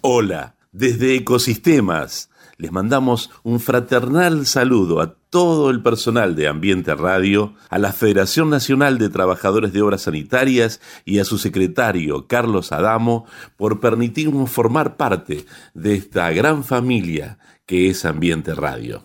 Hola, desde Ecosistemas les mandamos un fraternal saludo a todo el personal de Ambiente Radio, a la Federación Nacional de Trabajadores de Obras Sanitarias y a su secretario Carlos Adamo por permitirnos formar parte de esta gran familia que es Ambiente Radio.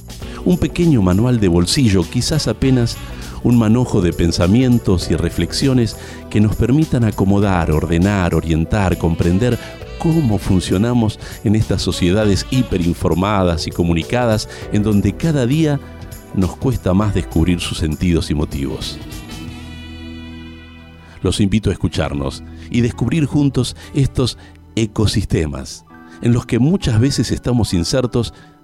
Un pequeño manual de bolsillo, quizás apenas un manojo de pensamientos y reflexiones que nos permitan acomodar, ordenar, orientar, comprender cómo funcionamos en estas sociedades hiperinformadas y comunicadas en donde cada día nos cuesta más descubrir sus sentidos y motivos. Los invito a escucharnos y descubrir juntos estos ecosistemas en los que muchas veces estamos insertos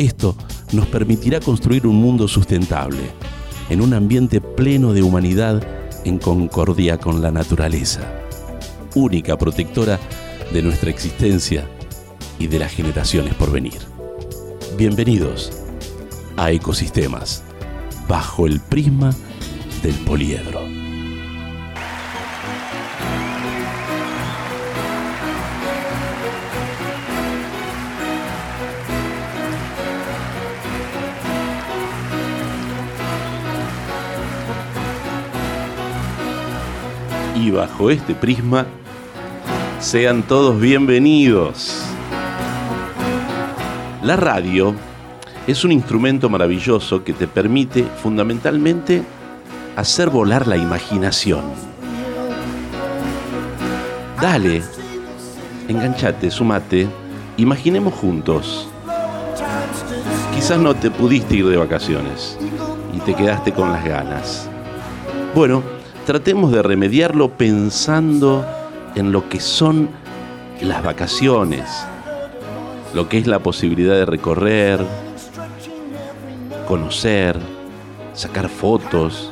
Esto nos permitirá construir un mundo sustentable, en un ambiente pleno de humanidad en concordia con la naturaleza, única protectora de nuestra existencia y de las generaciones por venir. Bienvenidos a Ecosistemas, bajo el prisma del poliedro. Bajo este prisma, sean todos bienvenidos. La radio es un instrumento maravilloso que te permite fundamentalmente hacer volar la imaginación. Dale, enganchate, sumate, imaginemos juntos. Quizás no te pudiste ir de vacaciones y te quedaste con las ganas. Bueno, tratemos de remediarlo pensando en lo que son las vacaciones, lo que es la posibilidad de recorrer, conocer, sacar fotos,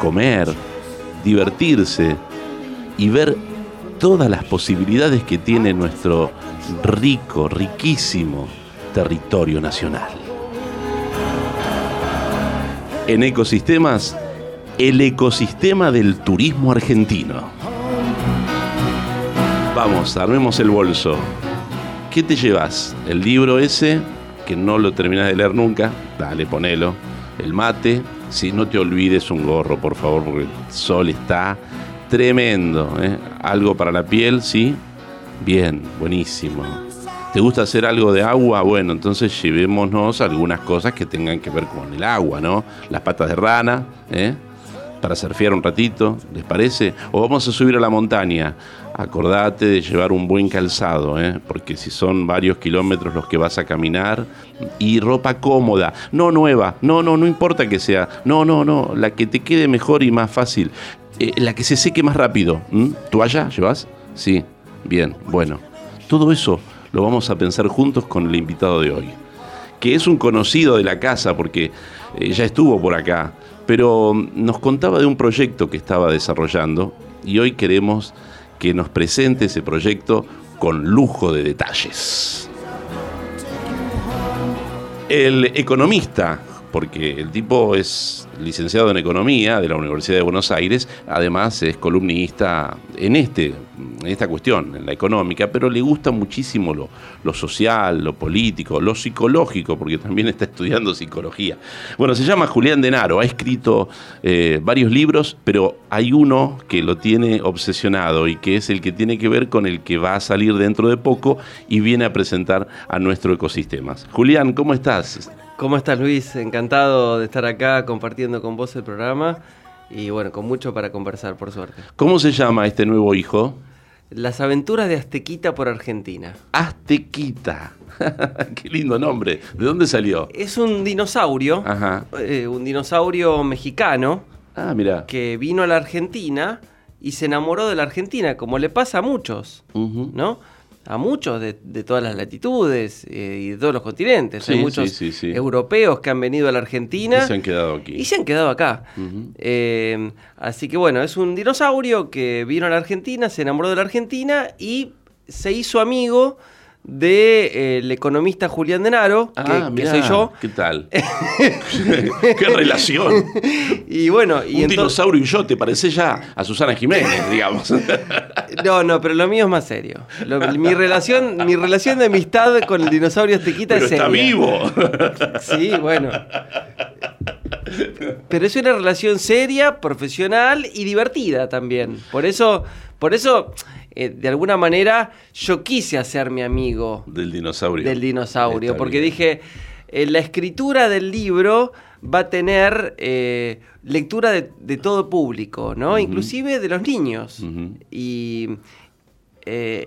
comer, divertirse y ver todas las posibilidades que tiene nuestro rico, riquísimo territorio nacional. En ecosistemas el ecosistema del turismo argentino. Vamos, armemos el bolso. ¿Qué te llevas? El libro ese, que no lo terminas de leer nunca, dale, ponelo. El mate, si no te olvides un gorro, por favor, porque el sol está tremendo. ¿eh? Algo para la piel, ¿sí? Bien, buenísimo. ¿Te gusta hacer algo de agua? Bueno, entonces llevémonos algunas cosas que tengan que ver con el agua, ¿no? Las patas de rana, ¿eh? Para surfear un ratito, ¿les parece? O vamos a subir a la montaña. Acordate de llevar un buen calzado, ¿eh? porque si son varios kilómetros los que vas a caminar, y ropa cómoda, no nueva, no, no, no importa que sea, no, no, no, la que te quede mejor y más fácil, eh, la que se seque más rápido. ¿Toalla llevas? Sí, bien, bueno. Todo eso lo vamos a pensar juntos con el invitado de hoy, que es un conocido de la casa porque eh, ya estuvo por acá pero nos contaba de un proyecto que estaba desarrollando y hoy queremos que nos presente ese proyecto con lujo de detalles. El economista porque el tipo es licenciado en Economía de la Universidad de Buenos Aires, además es columnista en, este, en esta cuestión, en la económica, pero le gusta muchísimo lo, lo social, lo político, lo psicológico, porque también está estudiando psicología. Bueno, se llama Julián Denaro, ha escrito eh, varios libros, pero hay uno que lo tiene obsesionado y que es el que tiene que ver con el que va a salir dentro de poco y viene a presentar a nuestro ecosistema. Julián, ¿cómo estás? ¿Cómo estás Luis? Encantado de estar acá compartiendo con vos el programa y bueno, con mucho para conversar, por suerte. ¿Cómo se llama este nuevo hijo? Las aventuras de Aztequita por Argentina. Aztequita. Qué lindo nombre. ¿De dónde salió? Es un dinosaurio, eh, un dinosaurio mexicano. Ah, mira. Que vino a la Argentina y se enamoró de la Argentina, como le pasa a muchos, ¿no? A muchos de, todas las latitudes eh, y de todos los continentes. Hay muchos europeos que han venido a la Argentina. Y se han quedado aquí. Y se han quedado acá. Eh, así que bueno, es un dinosaurio que vino a la Argentina, se enamoró de la Argentina y se hizo amigo del eh, economista Julián Denaro, ah, que, soy yo. ¿Qué tal? ¿Qué relación? Y bueno, y Un dinosaurio y yo, ¿te parece ya a Susana Jiménez, digamos? no, no, pero lo mío es más serio. mi, relación, mi relación de amistad con el dinosaurio Aztequita es seria. está vivo. sí, bueno. Pero es una relación seria, profesional y divertida también. Por eso, por eso eh, de alguna manera yo quise hacerme amigo del dinosaurio. Del dinosaurio, porque dije, eh, la escritura del libro va a tener eh, lectura de, todo público, ¿no? Inclusive de los niños. Y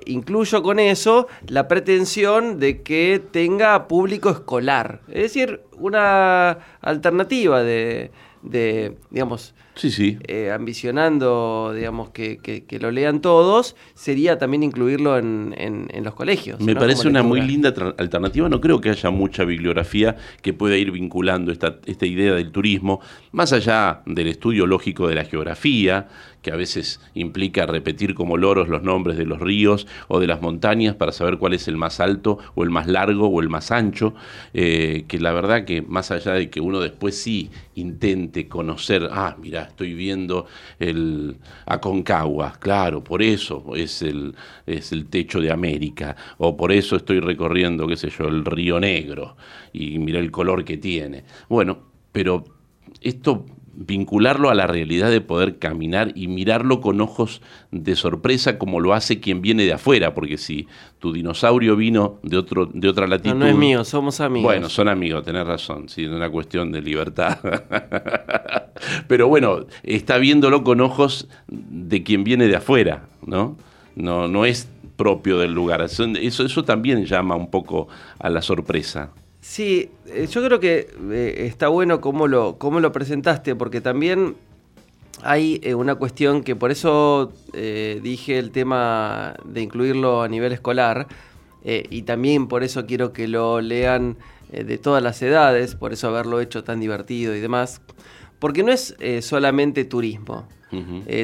incluyo con eso la pretensión de que tenga público escolar. Es decir, una alternativa de, de digamos, sí, sí. Eh, ambicionando, digamos, que, que, lo lean todos, sería también incluirlo en, en, los colegios. Me parece una muy linda alternativa. No creo que haya mucha bibliografía que pueda ir vinculando esta, esta idea del turismo, más allá del estudio lógico de la geografía, que a veces implica repetir como loros los nombres de los ríos o de las montañas para saber cuál es el más alto o el más largo o el más ancho, eh, que la verdad que más allá de que uno después sí intente conocer, ah, mira, estoy viendo el Aconcagua, claro, por eso es el, es el techo de América, o por eso estoy recorriendo, qué sé yo, el Río Negro, y mira el color que tiene. Bueno, pero esto vincularlo a la realidad de poder caminar y mirarlo con ojos de sorpresa como lo hace quien viene de afuera, porque si tu dinosaurio vino de otro de otra latitud. No, no es mío, somos amigos. Bueno, son amigos, tenés razón, sí, es una cuestión de libertad. Pero bueno, está viéndolo con ojos de quien viene de afuera, ¿no? No, no es propio del lugar. Eso, eso también llama un poco a la sorpresa. Sí, eh, yo creo que eh, está bueno cómo lo, cómo lo presentaste, porque también hay eh, una cuestión que por eso dije el tema de incluirlo a nivel escolar, y también por eso quiero que lo lean de todas las edades, por eso haberlo hecho tan divertido y demás, porque no es solamente turismo,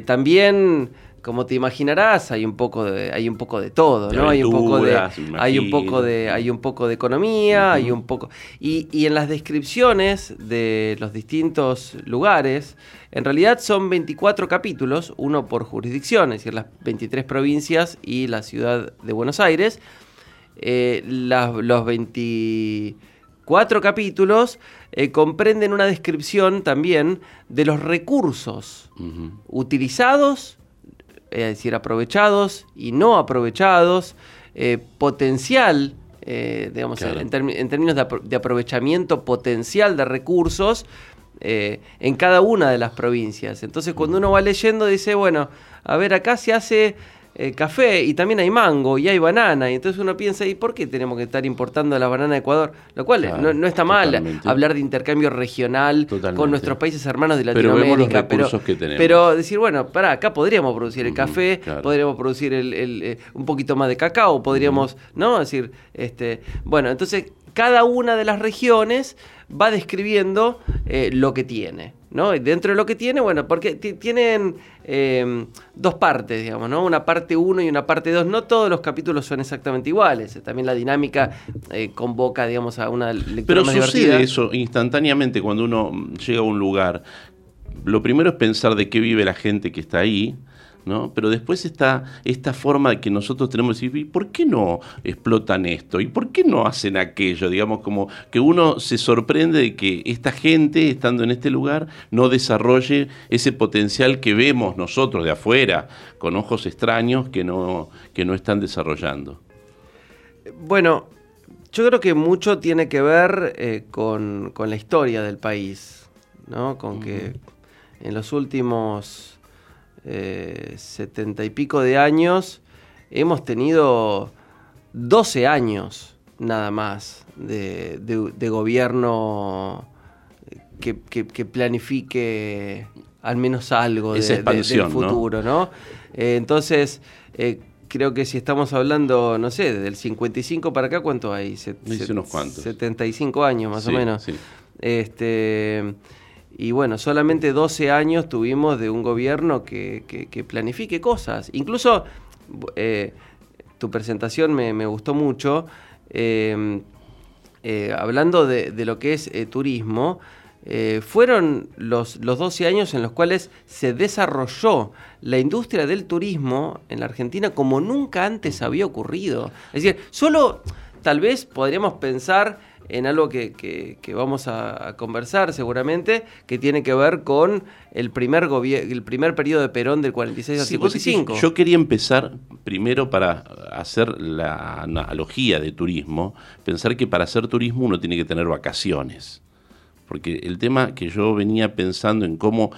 también como te imaginarás, hay un poco de, hay un poco de todo, ¿no? hay un poco de, hay un poco de, hay un poco de economía, hay un poco. Y, y, en las descripciones de los distintos lugares, en realidad son 24 capítulos, uno por jurisdicción, es decir, las 23 provincias y la ciudad de Buenos Aires. Eh, los 24 capítulos eh, comprenden una descripción también de los recursos utilizados es decir, aprovechados y no aprovechados, eh, potencial, eh, digamos, en, términos de, aprovechamiento potencial de recursos eh, en cada una de las provincias. Entonces, cuando uno va leyendo, dice, bueno, a ver, acá se hace eh, café y también hay mango y hay banana. Y entonces uno piensa, ¿y por qué tenemos que estar importando la banana de Ecuador? Lo cual no, está mal hablar de intercambio regional con nuestros países hermanos de Latinoamérica. Pero, pero, decir, bueno, para acá podríamos producir el café, podríamos producir el, eh, un poquito más de cacao, podríamos, ¿no? decir, este, bueno, entonces cada una de las regiones va describiendo eh, lo que tiene. ¿No? Y dentro de lo que tiene, bueno, porque tienen eh, dos partes, digamos, ¿no? Una parte 1 y una parte 2. No todos los capítulos son exactamente iguales. También la dinámica eh, convoca, digamos, a una lectura Pero sucede eso instantáneamente cuando uno llega a un lugar. Lo primero es pensar de qué vive la gente que está ahí ¿no? Pero después está esta forma que nosotros tenemos de decir, ¿y por qué no explotan esto? ¿Y por qué no hacen aquello? Digamos, como que uno se sorprende de que esta gente, estando en este lugar, no desarrolle ese potencial que vemos nosotros de afuera, con ojos extraños, que no, que no están desarrollando. Bueno, yo creo que mucho tiene que ver eh, con, la historia del país, ¿no? Con que en los últimos eh, setenta y pico de años, hemos tenido 12 años nada más de, gobierno que, planifique al menos algo de, del futuro, ¿no? Eh, entonces, eh, creo que si estamos hablando, no sé, del 55 para acá, ¿cuánto hay? unos cuantos. 75 años más o menos. Este y bueno, solamente 12 años tuvimos de un gobierno que, planifique cosas. Incluso eh, tu presentación me, gustó mucho. Em, eh, hablando de, lo que es eh, turismo, fueron los, los 12 años en los cuales se desarrolló la industria del turismo en la Argentina como nunca antes había ocurrido. Es decir, solo tal vez podríamos pensar en algo que, vamos a, conversar seguramente, que tiene que ver con el primer, el primer periodo de Perón del 46 al 55. Yo quería empezar primero para hacer la analogía de turismo, pensar que para hacer turismo uno tiene que tener vacaciones. Porque el tema que yo venía pensando en cómo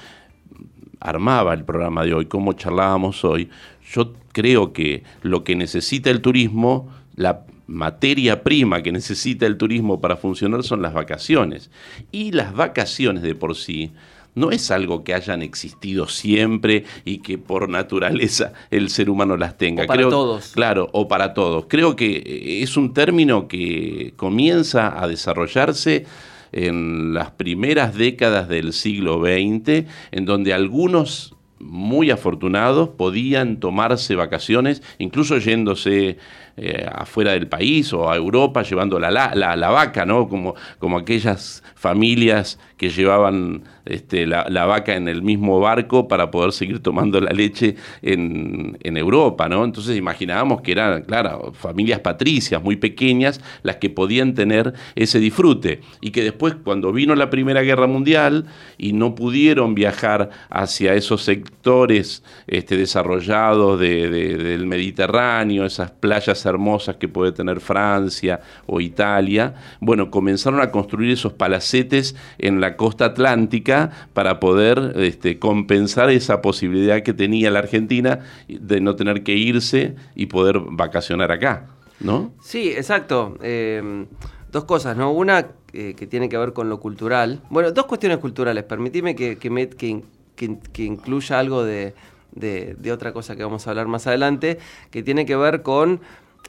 armaba el programa de hoy, cómo charlábamos hoy, yo creo que lo que necesita el turismo, la materia prima que necesita el turismo para funcionar son las vacaciones. Y las vacaciones de por sí no es algo que hayan existido siempre y que por naturaleza el ser humano las tenga. O para todos. Claro, o para todos. Creo que eh, es un término que comienza a desarrollarse en las primeras décadas del siglo XX, en donde algunos muy afortunados podían tomarse vacaciones, incluso yéndose eh, afuera del país o a Europa llevando la, la, la, vaca, ¿no? Como, como aquellas familias que llevaban este, la, vaca en el mismo barco para poder seguir tomando la leche en, Europa, ¿no? Entonces imaginábamos que eran, claro, familias patricias muy pequeñas las que podían tener ese disfrute y que después cuando vino la Primera Guerra Mundial y no pudieron viajar hacia esos sectores este, desarrollados del Mediterráneo, esas playas hermosas que puede tener Francia o Italia, bueno, comenzaron a construir esos palacetes en la costa atlántica para poder este, compensar esa posibilidad que tenía la Argentina de no tener que irse y poder vacacionar acá, ¿no? Sí, exacto. Em, dos cosas, ¿no? Una eh, que tiene que ver con lo cultural. Bueno, dos cuestiones culturales. Permitime que, que incluya algo de, de, otra cosa que vamos a hablar más adelante, que tiene que ver con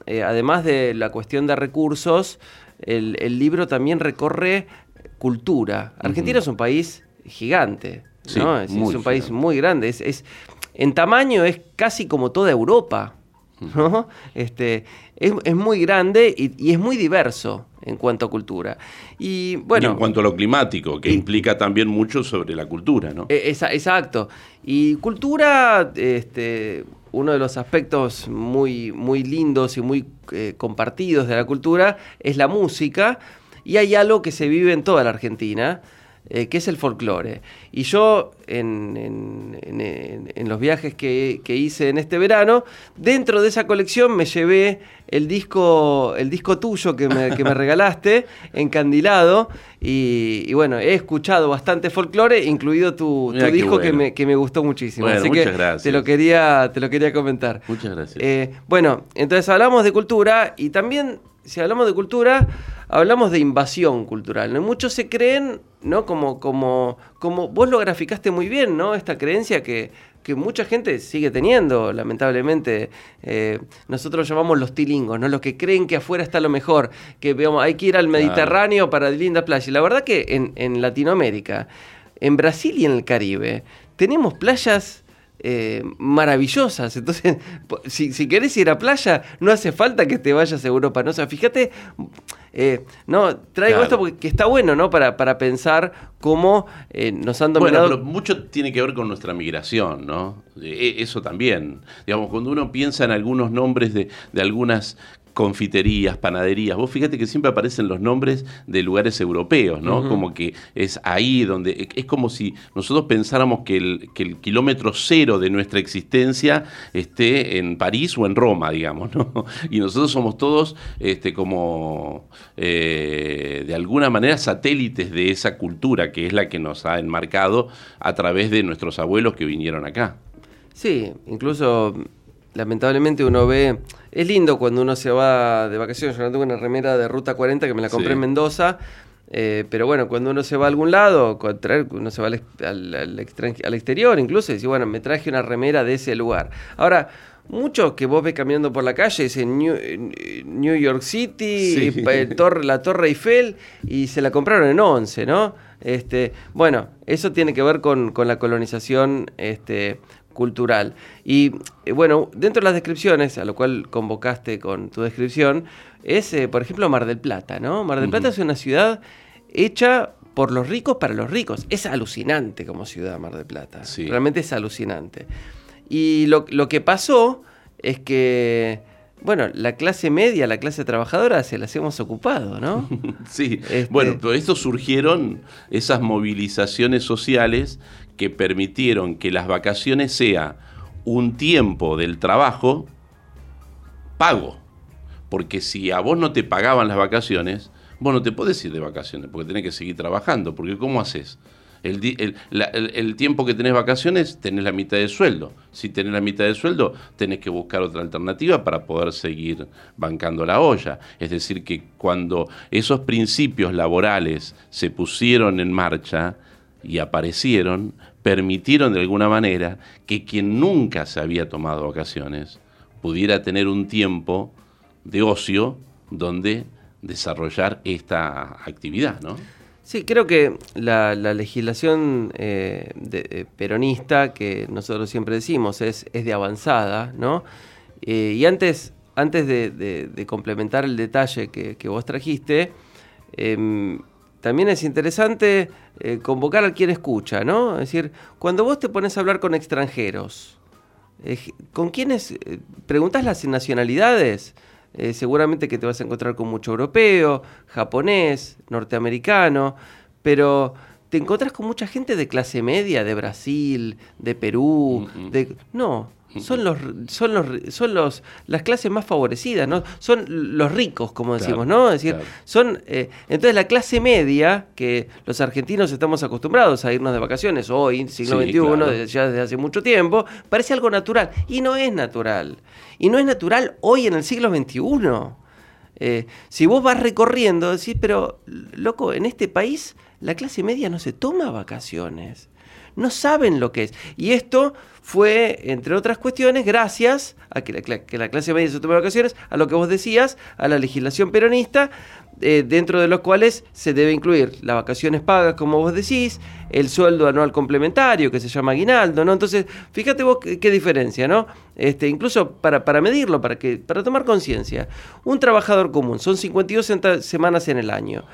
eh, además de la cuestión de recursos, el, libro también recorre cultura. Argentina es un país gigante, ¿no? es, un país muy grande. Es, en tamaño es casi como toda Europa. ¿no? Este, es, muy grande y, es muy diverso en cuanto a cultura. Y bueno. en cuanto a lo climático, que implica también mucho sobre la cultura, ¿no? E, exacto. Y cultura, este, uno de los aspectos muy, muy lindos y muy eh, compartidos de la cultura es la música, y hay algo que se vive en toda la Argentina, eh, que es el folclore. Y yo, en, los viajes que, hice en este verano, dentro de esa colección me llevé el disco, el disco tuyo que me, regalaste, encandilado, y, bueno, he escuchado bastante folclore, incluido tu, disco que, me, gustó muchísimo. Así que gracias. te lo quería, te lo quería comentar. Muchas gracias. Eh, bueno, entonces hablamos de cultura y también, si hablamos de cultura, hablamos de invasión cultural. ¿no? Muchos se creen, ¿no? Como, como, como vos lo graficaste muy bien, ¿no? Esta creencia que, que mucha gente sigue teniendo, lamentablemente. Eh, nosotros llamamos los tilingos, ¿no? Los que creen que afuera está lo mejor, que veamos, hay que ir al Mediterráneo para linda playa. Y la verdad que en, en Latinoamérica en Brasil y en el Caribe tenemos playas eh, maravillosas. Entonces, si, si, querés ir a playa, no hace falta que te vayas a Europa. ¿no? O sea, fíjate, eh, no, traigo esto porque está bueno, ¿no? Para, para pensar cómo eh, nos han dominado. Bueno, pero mucho tiene que ver con nuestra migración, ¿no? E, eso también. Digamos, cuando uno piensa en algunos nombres de, de algunas confiterías, panaderías. Vos fíjate que siempre aparecen los nombres de lugares europeos, ¿no? Como que es ahí donde. Es como si nosotros pensáramos que el, kilómetro cero de nuestra existencia esté en París o en Roma, digamos, ¿no? Y nosotros somos todos este, como eh, de alguna manera satélites de esa cultura que es la que nos ha enmarcado a través de nuestros abuelos que vinieron acá. Sí, incluso lamentablemente uno ve, es lindo cuando uno se va de vacaciones, yo no tengo una remera de Ruta 40 que me la compré en Mendoza, eh, pero bueno, cuando uno se va a algún lado, uno se va al, exterior incluso, y dice, bueno, me traje una remera de ese lugar. Ahora, muchos que vos ves caminando por la calle dicen New, York City, la Torre Eiffel, y se la compraron en 11, ¿no? Este, bueno, eso tiene que ver con, con la colonización este, cultural. Y eh, bueno, dentro de las descripciones, a lo cual convocaste con tu descripción, es, eh, por ejemplo, Mar del Plata, ¿no? Mar del Plata es una ciudad hecha por los ricos para los ricos. Es alucinante como ciudad Mar del Plata. Realmente es alucinante. Y lo, que pasó es que, bueno, la clase media, la clase trabajadora, se las hemos ocupado, ¿no? sí. Este bueno, por esto surgieron esas movilizaciones sociales que permitieron que las vacaciones sea un tiempo del trabajo pago. Porque si a vos no te pagaban las vacaciones, vos no te podés ir de vacaciones, porque tenés que seguir trabajando. Porque ¿cómo haces? El, tiempo que tenés vacaciones, tenés la mitad de sueldo. Si tenés la mitad de sueldo, tenés que buscar otra alternativa para poder seguir bancando la olla. Es decir, que cuando esos principios laborales se pusieron en marcha, y aparecieron, permitieron de alguna manera que quien nunca se había tomado vacaciones pudiera tener un tiempo de ocio donde desarrollar esta actividad, ¿no? Sí, creo que la, legislación eh, eh, peronista, que nosotros siempre decimos, es, es de avanzada, ¿no? Eh, y antes, antes de, complementar el detalle que, que vos trajiste, em, también es interesante eh, convocar a quien escucha, ¿no? Es decir, cuando vos te pones a hablar con extranjeros, eh, ¿con quiénes eh, preguntas las nacionalidades? seguramente que te vas a encontrar con mucho europeo, japonés, norteamericano, pero te encuentras con mucha gente de clase media, de Brasil, de Perú, mm, mm. de... No, son los son los son los las clases más favorecidas no son los ricos como decimos no es decir son eh, entonces la clase media que los argentinos estamos acostumbrados a irnos de vacaciones hoy siglo XXI ya desde hace mucho tiempo parece algo natural y no es natural. Y no es natural hoy en el siglo XXI eh, si vos vas recorriendo decís pero loco en este país la clase media no se toma vacaciones no saben lo que es. Y esto fue, entre otras cuestiones, gracias a que la, clase media se tome vacaciones, a lo que vos decías, a la legislación peronista, eh, dentro de los cuales se debe incluir las vacaciones pagas, como vos decís, el sueldo anual complementario, que se llama aguinaldo, ¿no? Entonces, fíjate vos qué, diferencia, ¿no? Este, incluso para, para medirlo, para, que, para tomar conciencia. Un trabajador común, son 52 semanas en el año.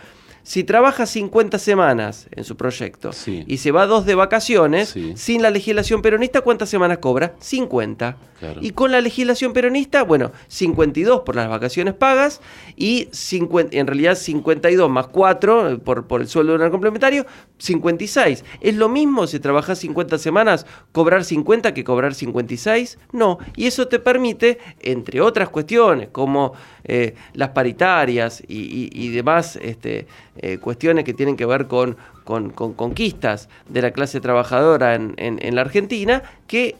Si trabaja 50 semanas en su proyecto y se va dos de vacaciones, sin la legislación peronista, ¿cuántas semanas cobra? 50. Y con la legislación peronista, bueno, 52 por las vacaciones pagas y 50, en realidad 52 más 4 por, por el sueldo de un complementario, 56. ¿Es lo mismo si trabajas 50 semanas cobrar 50 que cobrar 56? No. Y eso te permite, entre otras cuestiones, como eh, las paritarias y, demás este, eh, cuestiones que tienen que ver con, con, conquistas de la clase trabajadora en, la Argentina, que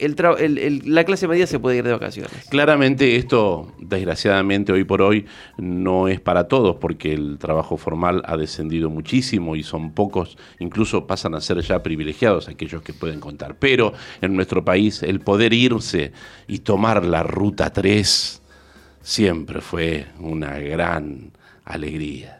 la clase media se puede ir de vacaciones. Claramente esto, desgraciadamente, hoy por hoy no es para todos, porque el trabajo formal ha descendido muchísimo y son pocos, incluso pasan a ser ya privilegiados aquellos que pueden contar. Pero en nuestro país el poder irse y tomar la ruta 3 siempre fue una gran alegría.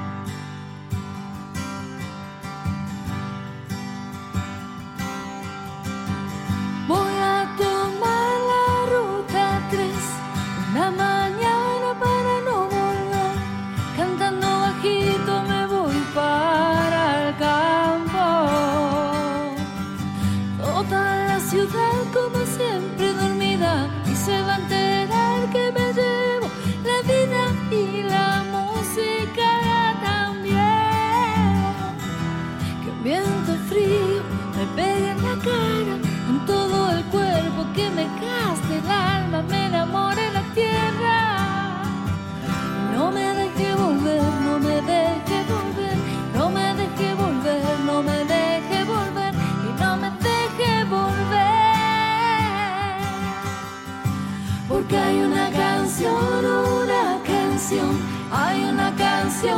una canción, hay una canción,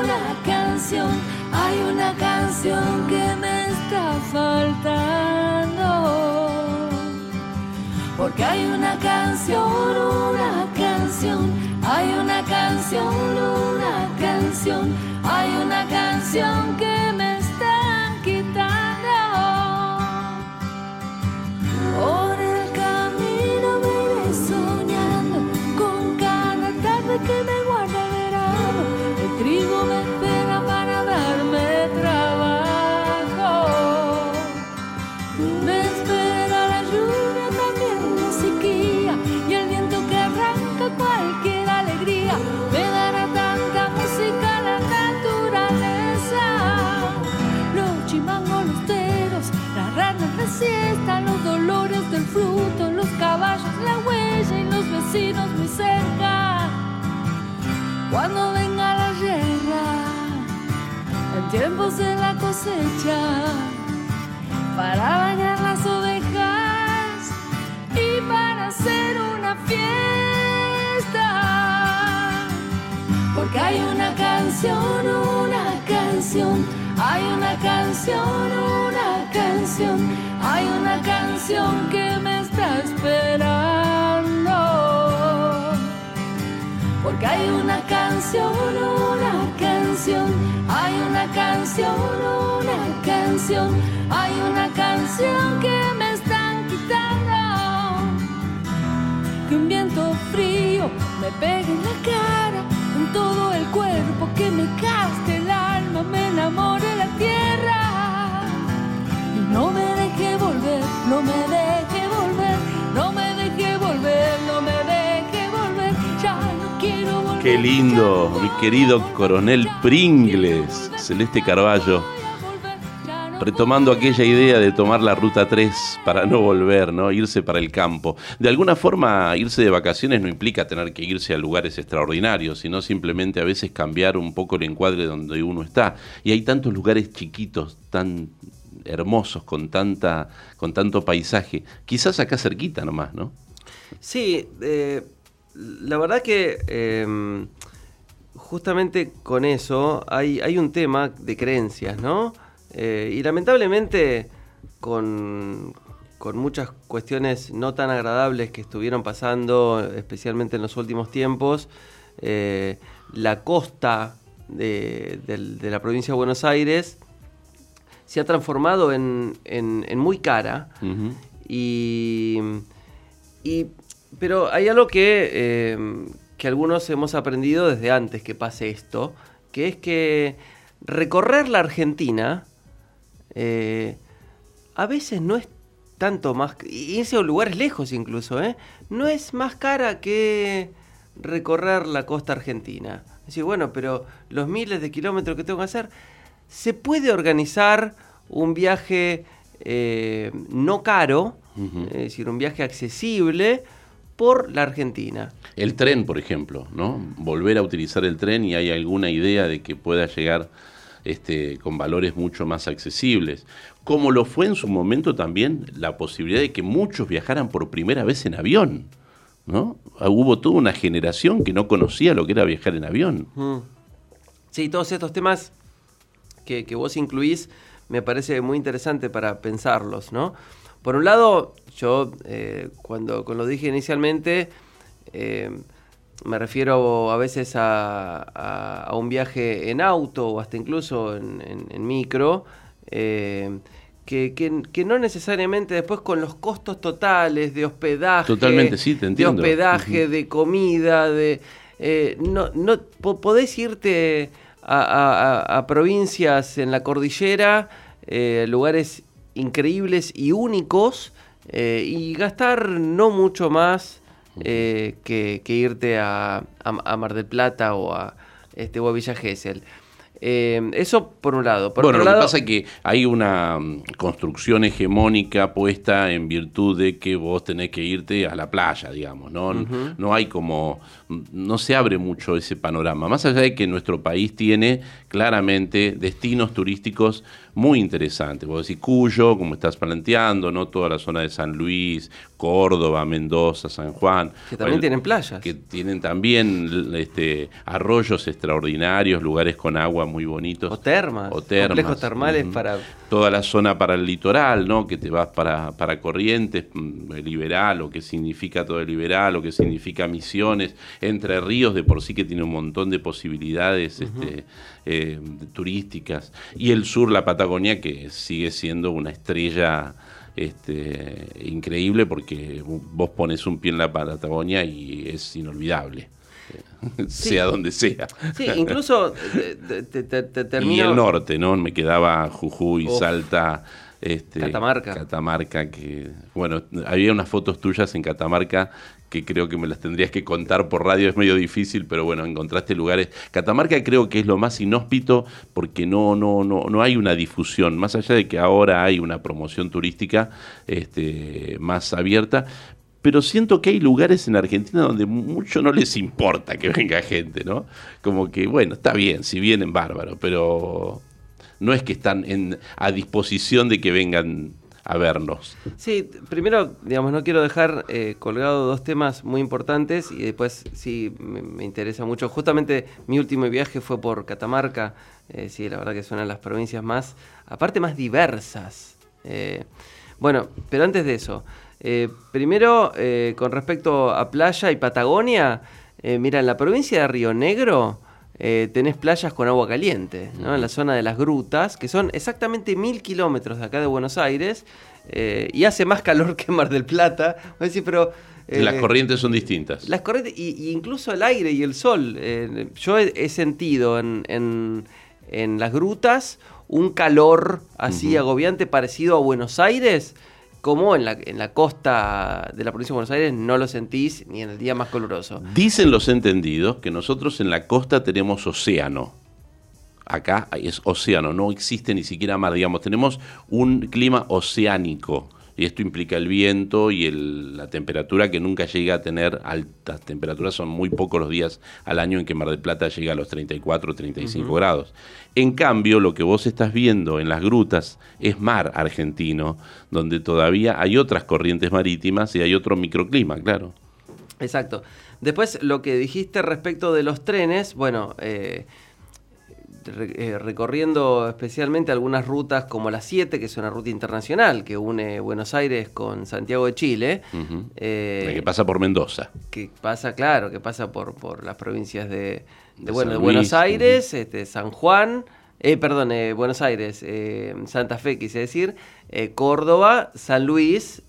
una canción, hay una canción que me está faltando. Porque hay una canción, una canción, hay una canción, una canción, hay una canción que me Cuando venga la guerra, en tiempos de la cosecha para bañar las ovejas y para hacer una fiesta. Porque hay una canción, una canción, hay una canción, una canción, hay una canción que me está esperando. Porque hay una canción, una canción, hay una canción, una canción, hay una canción que me están quitando. Que un viento frío me pegue en la cara, en todo el cuerpo, que me caste el alma, me enamore la tierra. Y no me deje volver, no me deje lindo, mi querido coronel Pringles, Celeste Carballo, retomando aquella idea de tomar la ruta 3 para no volver, ¿no? Irse para el campo. De alguna forma, irse de vacaciones no implica tener que irse a lugares extraordinarios, sino simplemente a veces cambiar un poco el encuadre donde uno está. Y hay tantos lugares chiquitos, tan hermosos, con tanta, con tanto paisaje. Quizás acá cerquita nomás, ¿no? Sí, eh, la verdad que eh, justamente con eso hay, hay un tema de creencias, ¿no? Eh, y lamentablemente con, con muchas cuestiones no tan agradables que estuvieron pasando, especialmente en los últimos tiempos, eh, la costa de, de la provincia de Buenos Aires se ha transformado en, en- en muy cara. Y- pero hay algo que, eh, que algunos hemos aprendido desde antes que pase esto, que es que recorrer la Argentina eh, a veces no es tanto más, irse a lugares lejos incluso, ¿eh? no es más cara que recorrer la costa argentina. Es decir, bueno, pero los miles de kilómetros que tengo que hacer, se puede organizar un viaje eh, no caro, es decir, un viaje accesible por la Argentina. El tren, por ejemplo, ¿no? Volver a utilizar el tren y hay alguna idea de que pueda llegar este, con valores mucho más accesibles. Como lo fue en su momento también la posibilidad de que muchos viajaran por primera vez en avión, ¿no? Ah, Hubo toda una generación que no conocía lo que era viajar en avión. Mm. Sí, todos estos temas que, que vos incluís me parece muy interesante para pensarlos, ¿no? Por un lado, yo eh, cuando, cuando lo dije inicialmente, eh, me refiero a veces a, a- a un viaje en auto o hasta incluso en, en- en micro, eh, que, que- que no necesariamente después con los costos totales de hospedaje, Totalmente, sí, te entiendo. de hospedaje, de comida, de eh, no, no po- podés irte a, a- a- a provincias en la cordillera, eh, lugares increíbles y únicos, eh, y gastar no mucho más eh, que, que irte a, a- a Mar del Plata o a, este, o a Villa Gesell. Eh, eso por un lado. Por bueno, otro lo lado, que pasa es que hay una mm, construcción hegemónica puesta en virtud de que vos tenés que irte a la playa, digamos, ¿no? No hay como, no se abre mucho ese panorama. Más allá de que nuestro país tiene claramente destinos turísticos muy interesantes. Vos decís Cuyo, como estás planteando, ¿no? Toda la zona de San Luis, Córdoba, Mendoza, San Juan. Que también tienen playas. Que tienen también este, arroyos extraordinarios, lugares con agua muy bonitos. O termas. O termas. Complejos termales para... Toda la zona para el litoral, ¿no? Que te vas para, para Corrientes, mm, Liberal, o qué significa todo el Liberal, o qué significa Misiones, Entre Ríos de por sí que tiene un montón de posibilidades este, eh, turísticas. Y el sur, la Patagonia, que sigue siendo una estrella este, increíble porque vos pones un pie en la Patagonia y es inolvidable. sea donde sea. Sí, incluso te, te- Y el norte, ¿no? Me quedaba Jujuy, Uf. Salta, este, Catamarca. Catamarca, que, bueno, había unas fotos tuyas en Catamarca que creo que me las tendrías que contar por radio, es medio difícil, pero bueno, encontraste lugares. Catamarca creo que es lo más inhóspito porque no, no, no, no hay una difusión, más allá de que ahora hay una promoción turística este, más abierta, pero siento que hay lugares en Argentina donde mucho no les importa que venga gente, ¿no? Como que, bueno, está bien, si vienen bárbaro, pero no es que están a disposición de que vengan a vernos. Sí, primero, digamos, no quiero dejar eh, colgado dos temas muy importantes y después sí me, interesa mucho. Justamente mi último viaje fue por Catamarca, eh, sí, la verdad que de las provincias más, aparte más diversas. Eh, bueno, pero antes de eso, eh, primero eh, con respecto a playa y Patagonia, eh, mira, en la provincia de Río Negro tenés playas con agua caliente, ¿no? En la zona de las grutas, que son exactamente mil kilómetros de acá de Buenos Aires, y hace más calor que Mar del Plata. Vos decís, pero... Las corrientes son distintas. las corrientes, y, y incluso el aire y el sol. eh, yo he, he sentido en, en- en las grutas un calor así agobiante parecido a Buenos Aires, como en la, en la costa de la provincia de Buenos Aires no lo sentís ni en el día más caluroso. Dicen los entendidos que nosotros en la costa tenemos océano. Acá es océano, no existe ni siquiera mar, digamos, tenemos un clima oceánico. Y esto implica el viento y el- la temperatura que nunca llega a tener altas temperaturas. Son muy pocos los días al año en que Mar del Plata llega a los 34 o 35 grados. En cambio, lo que vos estás viendo en las grutas es mar argentino, donde todavía hay otras corrientes marítimas y hay otro microclima, claro. Exacto. Después, lo que dijiste respecto de los trenes, bueno, eh, eh, recorriendo especialmente algunas rutas como la 7, que es una ruta internacional que une Buenos Aires con Santiago de Chile. Eh, que pasa por Mendoza. que pasa, claro, que pasa por, por las provincias de, bueno, de Buenos Aires, este, San Juan, eh, perdón, eh, Buenos Aires, eh, Santa Fe, quise decir, Córdoba, San Luis,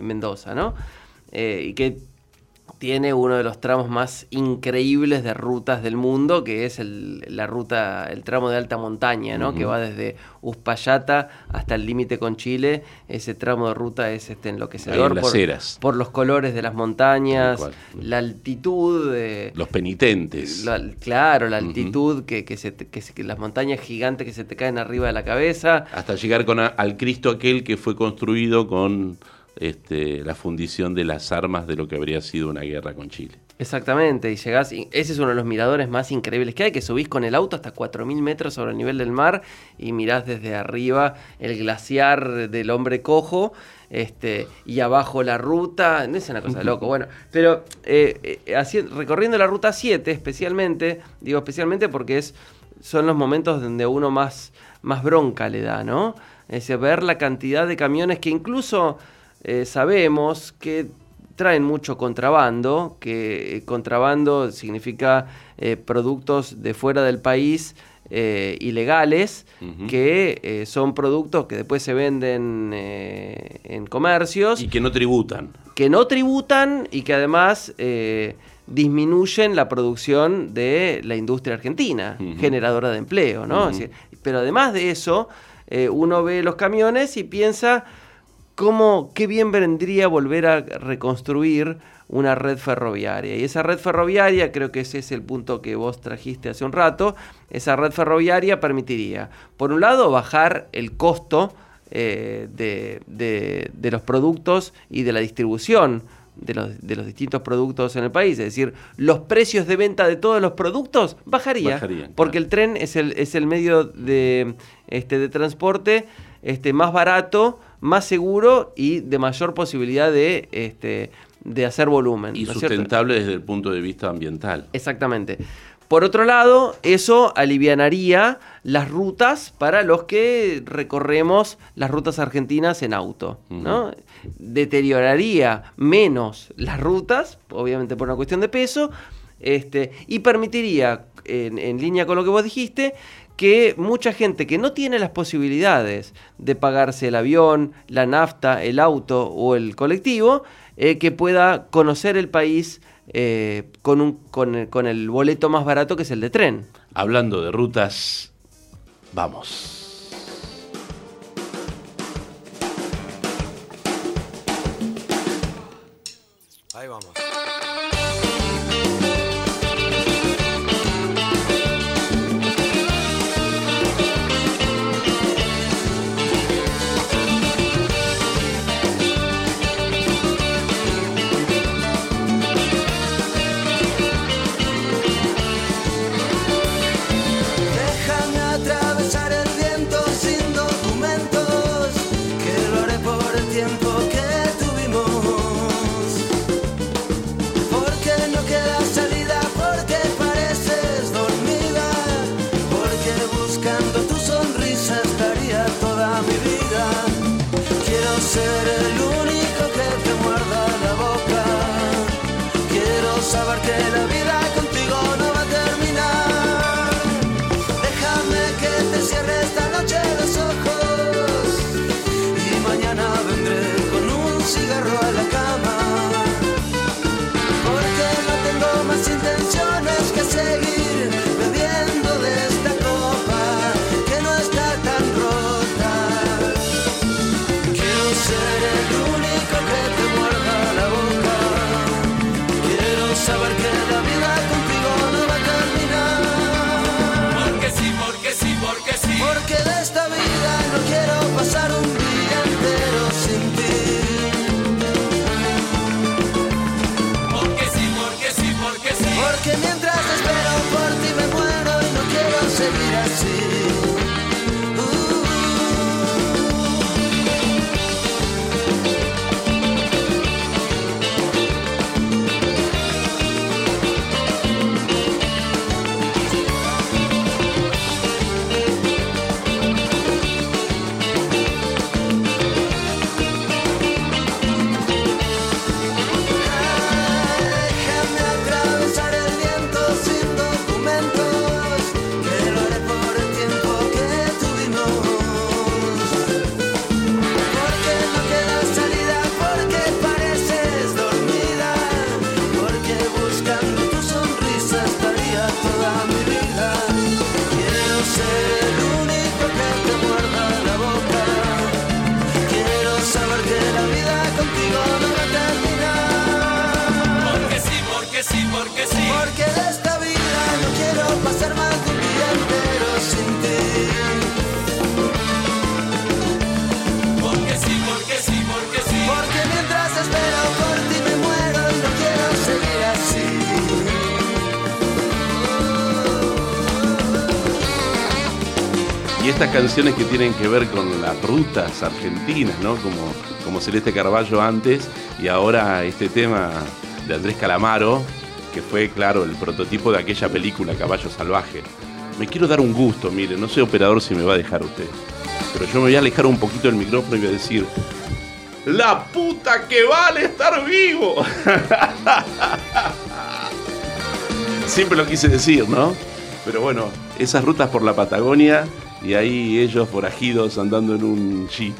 Mendoza, ¿no? Y que tiene uno de los tramos más increíbles de rutas del mundo, que es el, la ruta, el tramo de alta montaña, ¿no? Que va desde Uspallata hasta el límite con Chile. Ese tramo de ruta es este enloquecedor por, por los colores de las montañas, la altitud, eh, Los penitentes. la- claro, la altitud que, que, se te- que se- que las montañas gigantes que se te caen arriba de la cabeza. Hasta llegar con a- al Cristo aquel que fue construido con este, la fundición de las armas de lo que habría sido una guerra con Chile. Exactamente, y llegás, y ese es uno de los miradores más increíbles que hay, que subís con el auto hasta 4.000 metros sobre el nivel del mar y mirás desde arriba el glaciar del hombre cojo, este, y abajo la ruta, no es una cosa de loco, bueno, pero eh, eh, haci- recorriendo la ruta 7 especialmente, digo especialmente porque es, son los momentos donde uno más, más bronca le da, ¿no? Es ver la cantidad de camiones que incluso eh, sabemos que traen mucho contrabando, que eh, contrabando significa eh, productos de fuera del país eh, ilegales, que eh, son productos que después se venden en comercios, Y que no tributan. que no tributan y que además disminuyen la producción de la industria argentina, generadora de empleo, ¿no? Decir, pero además de eso, uno ve los camiones y piensa cómo, qué bien vendría volver a reconstruir una red ferroviaria. Y esa red ferroviaria, creo que ese es el punto que vos trajiste hace un rato, esa red ferroviaria permitiría, por un lado, bajar el costo eh, de, de- de los productos y de la distribución de los, de los distintos productos en el país, es decir, los precios de venta de todos los productos bajaría, Bajarían, porque claro. el tren es el, es el medio de, este, de transporte este, más barato, más seguro y de mayor posibilidad de, este, de hacer volumen. Y sustentable desde el punto de vista ambiental. Exactamente. Por otro lado, eso alivianaría las rutas para los que recorremos las rutas argentinas en auto, ¿no? Deterioraría menos las rutas, obviamente por una cuestión de peso, este, y permitiría, en, en línea con lo que vos dijiste, que mucha gente que no tiene las posibilidades de pagarse el avión, la nafta, el auto o el colectivo, eh, que pueda conocer el país eh, con, un, con, el- con el boleto más barato que es el de tren. Hablando de rutas, vamos. Seguir así. Que tienen que ver con las rutas argentinas, ¿no? Como, como Celeste Carballo antes y ahora este tema de Andrés Calamaro, que fue, claro, el prototipo de aquella película Caballo Salvaje. Me quiero dar un gusto, mire, no sé operador si me va a dejar usted, pero yo me voy a alejar un poquito del micrófono y voy a decir, ¡La puta que vale estar vivo! Siempre lo quise decir, ¿no? Pero bueno, esas rutas por la Patagonia y ahí ellos forajidos andando en un jeep.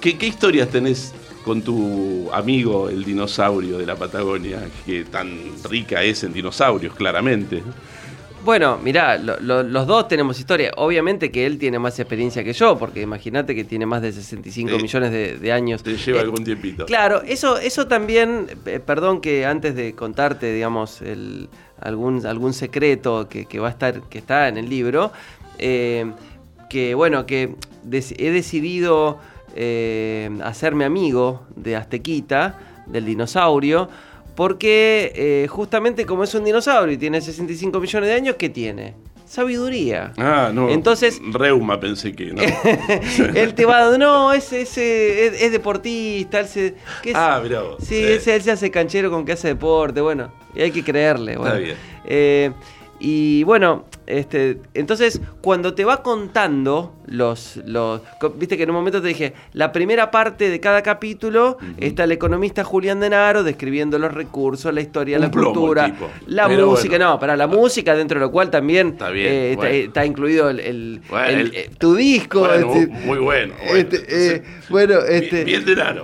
¿Qué, qué historias tenés con tu amigo el dinosaurio de la Patagonia, que tan rica es en dinosaurios, claramente? Bueno, mirá, lo- lo- los dos tenemos historia. Obviamente que él tiene más experiencia que yo, porque imagínate que tiene más de 65 Sí. millones de, de años. Te lleva Eh, algún tiempito. Claro, eso, eso también, eh, perdón que antes de contarte, digamos, el- algún, algún secreto que, que va a estar, que está en el libro, eh, que bueno, que he decidido eh, hacerme amigo de Aztequita del dinosaurio, porque eh, justamente como es un dinosaurio y tiene 65 millones de años, ¿qué tiene? Sabiduría. Ah, no. Entonces- Reuma pensé que no. él te va, no, es, es, es- es deportista, él se... ah, mirá vos. Sí, Eh, ese- él se hace canchero con que hace deporte, bueno, y hay que creerle. Bueno. bien. Eh, y bueno, este, entonces cuando te va contando los, los, viste que en un momento te dije, la primera parte de cada capítulo está el economista Julián Denaro describiendo los recursos, la historia, Un la plomo cultura, tipo. la Pero música, bueno. no, para la música, dentro de lo cual también Está bien, eh, está, bueno. está incluido el, el- Bueno, el- el- eh, tu disco. Bueno, este, muy bueno. bueno. este, eh, bueno, este, Bien, bien de nano.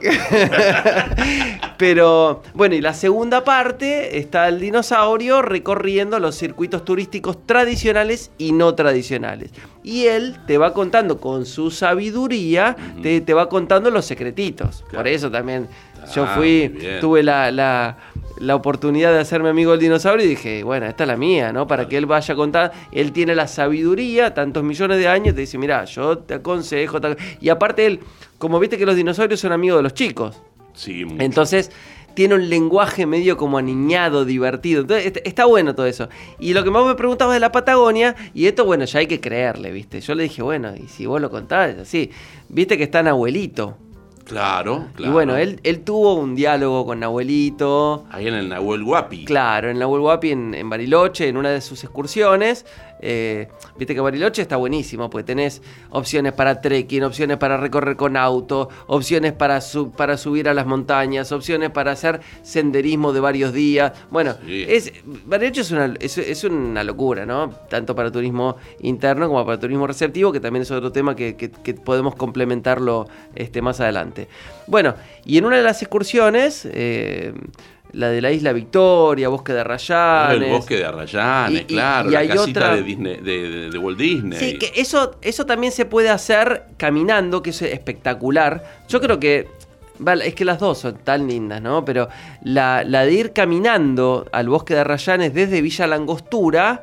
pero bueno, y la segunda parte está el dinosaurio recorriendo los circuitos turísticos tradicionales y no tradicionales. Y él te va contando con su sabiduría, te, te va contando los secretitos. Por eso también yo Ah, fui, muy bien. tuve la, la- la oportunidad de hacerme amigo del dinosaurio y dije, bueno, esta es la mía, ¿no? Para que él vaya a contar. Él tiene la sabiduría, tantos millones de años, te dice, mira, yo te aconsejo. tal". Y aparte él, como viste que los dinosaurios son amigos de los chicos. Sí, mucho. Entonces tiene un lenguaje medio como aniñado, divertido. Entonces est- está bueno todo eso. Y lo que más me preguntabas de la Patagonia, y esto, bueno, ya hay que creerle, ¿viste? Yo le dije, bueno, y si vos lo contás, es así. Viste que está Nahuelito. Claro, claro. Y bueno, él, él tuvo un diálogo con Nahuelito. Ahí en el Nahuel Guapi. Claro, en Nahuel Huapi, en, en Bariloche, en una de sus excursiones. Eh, Viste que Bariloche está buenísimo, porque tenés opciones para trekking, opciones para recorrer con auto, opciones para, su- para subir a las montañas, opciones para hacer senderismo de varios días. Bueno, Sí. es, Bariloche es una, es, es una locura, ¿no? Tanto para turismo interno como para turismo receptivo, que también es otro tema que, que- que podemos complementarlo este, más adelante. Bueno, y en una de las excursiones, eh, la de la isla Victoria, Bosque de Arrayanes. el bosque de Arrayanes, Y- y- claro. y la hay casita otra- de, Disney- de, de- Walt Disney. Sí, que eso, eso también se puede hacer caminando, que es espectacular. Yo creo que. vale, es que las dos son tan lindas, ¿no? Pero la, la de ir caminando al bosque de Arrayanes desde Villa Langostura,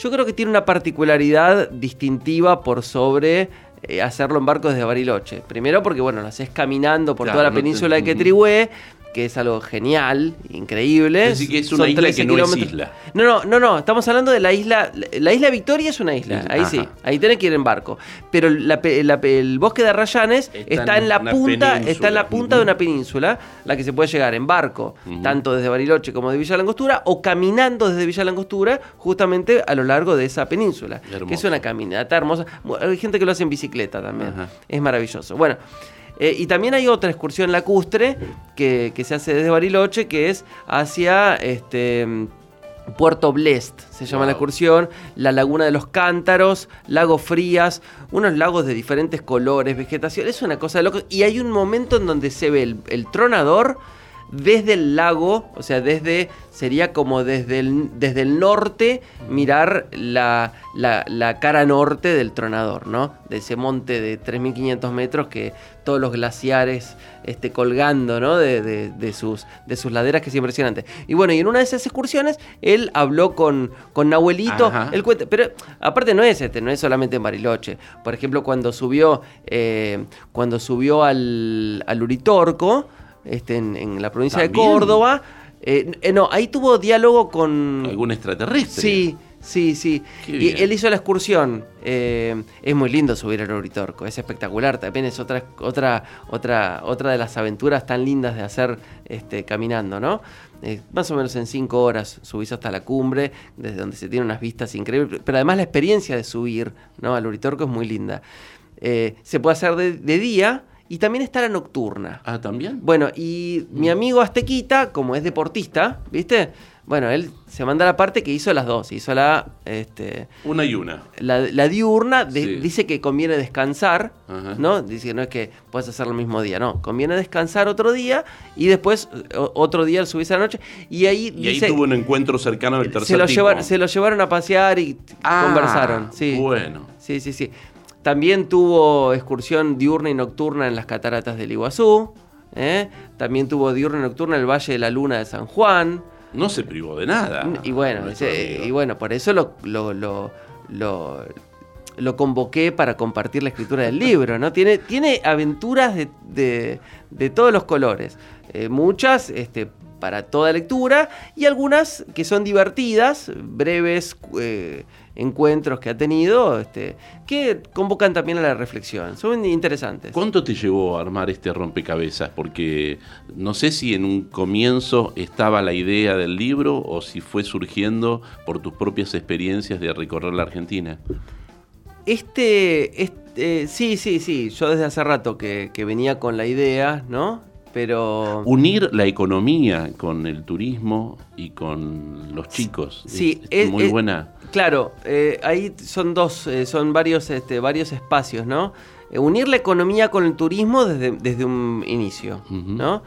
yo creo que tiene una particularidad distintiva por sobre eh, hacerlo en barco desde Bariloche. Primero porque, bueno, lo haces caminando por Claro, toda la no te- península de. Quetrihué, que es algo genial, increíble. Decir, que es una Son isla 13 que no es kilómetros. isla. No, no, no, no, estamos hablando de la isla. La isla Victoria es una isla, ahí ajá. sí, ahí tenés que ir en barco. Pero la la el bosque de Arrayanes Está está, en la punta, península. está en la punta de una península, la que se puede llegar en barco, tanto desde Bariloche como de Villa Langostura, o caminando desde Villa Langostura, justamente a lo largo de esa península. Que es una caminata hermosa. Hay gente que lo hace en bicicleta también. Ajá. Es maravilloso. Bueno. Eh, y también hay otra excursión lacustre que, que se hace desde Bariloche, que es hacia este, Puerto Blest, se llama la excursión, la Laguna de los Cántaros, Lagos Frías, unos lagos de diferentes colores, vegetación, es una cosa de loco. Y hay un momento en donde se ve el, el tronador desde el lago, o sea, desde, sería como desde el, desde el norte mirar la, la- la cara norte del tronador, ¿no? De ese monte de 3.500 metros que todos los glaciares este, colgando, ¿no? De, de- de sus, de sus laderas, que es impresionante. Y bueno, y en una de esas excursiones, él habló con, con Nahuelito, Ajá. él cuenta, pero aparte no es este, no es solamente en Bariloche. Por ejemplo, cuando subió, eh, cuando subió al, al Uritorco, este, en, en la provincia de. Córdoba, eh, eh, no, ahí tuvo diálogo con... ¿Algún extraterrestre? Sí, sí, sí. Y él hizo la excursión. eh, es muy lindo subir al Uritorco, es espectacular. También es otra, otra, otra, otra de las aventuras tan lindas de hacer este, caminando, ¿no? Más o menos en cinco horas subís hasta la cumbre, desde donde se tienen unas vistas increíbles. Pero además la experiencia de subir ¿no? al Uritorco es muy linda. Se puede hacer de, de día y también está la nocturna. Ah, ¿también? Bueno, y mi amigo Aztequita, como es deportista, ¿viste? Bueno, él se manda la parte que hizo las dos. Hizo la, este, Una y una. la, la diurna, de- Sí. dice que conviene descansar, Ajá. ¿no? Dice que no es que puedes hacerlo el mismo día, no. Conviene descansar otro día y después o- otro día subirse a la noche. Y ahí Y ahí tuvo un encuentro cercano al tercer se, lo tipo. llevaron, se lo llevaron a pasear y Ah, conversaron. Sí. Bueno. Sí, sí, sí. También tuvo excursión diurna y nocturna en las cataratas del Iguazú. ¿eh? También tuvo diurna y nocturna en el Valle de la Luna de San Juan. No se privó de nada. y bueno, ese- y bueno, por eso lo, lo, lo, lo- lo convoqué para compartir la escritura del libro, ¿no? Tiene, tiene aventuras de, de- de todos los colores. Eh, muchas este, para toda lectura y algunas que son divertidas, breves eh, encuentros que ha tenido, este, que convocan también a la reflexión. Son interesantes. ¿Cuánto te llevó a armar este rompecabezas? Porque no sé si en un comienzo estaba la idea del libro o si fue surgiendo por tus propias experiencias de recorrer la Argentina. Este, este, sí, sí, sí, yo desde hace rato que, que venía con la idea, ¿no? Pero... Unir la economía con el turismo y con los chicos. Sí, es, es- muy es- buena. Claro, eh, ahí son dos, eh, son varios, este, varios espacios, ¿no? Eh, unir la economía con el turismo desde, desde un inicio. ¿no?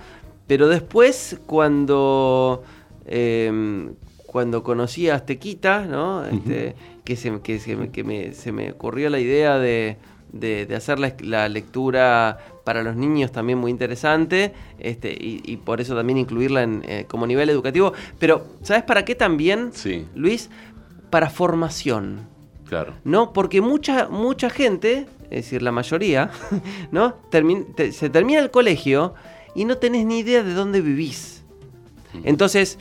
Pero después, cuando, eh, cuando conocí a Aztequita, ¿no? Este, que se, que se me- que me- se me ocurrió la idea de, de- de hacer la, la lectura para los niños también muy interesante, este, y, y por eso también incluirla en, eh, como nivel educativo. Pero, ¿sabes para qué también? Sí, Luis, para formación, claro. ¿no? Porque mucha, mucha gente, es decir, la mayoría, ¿no? Termin- te- se termina el colegio y no tenés ni idea de dónde vivís. Entonces,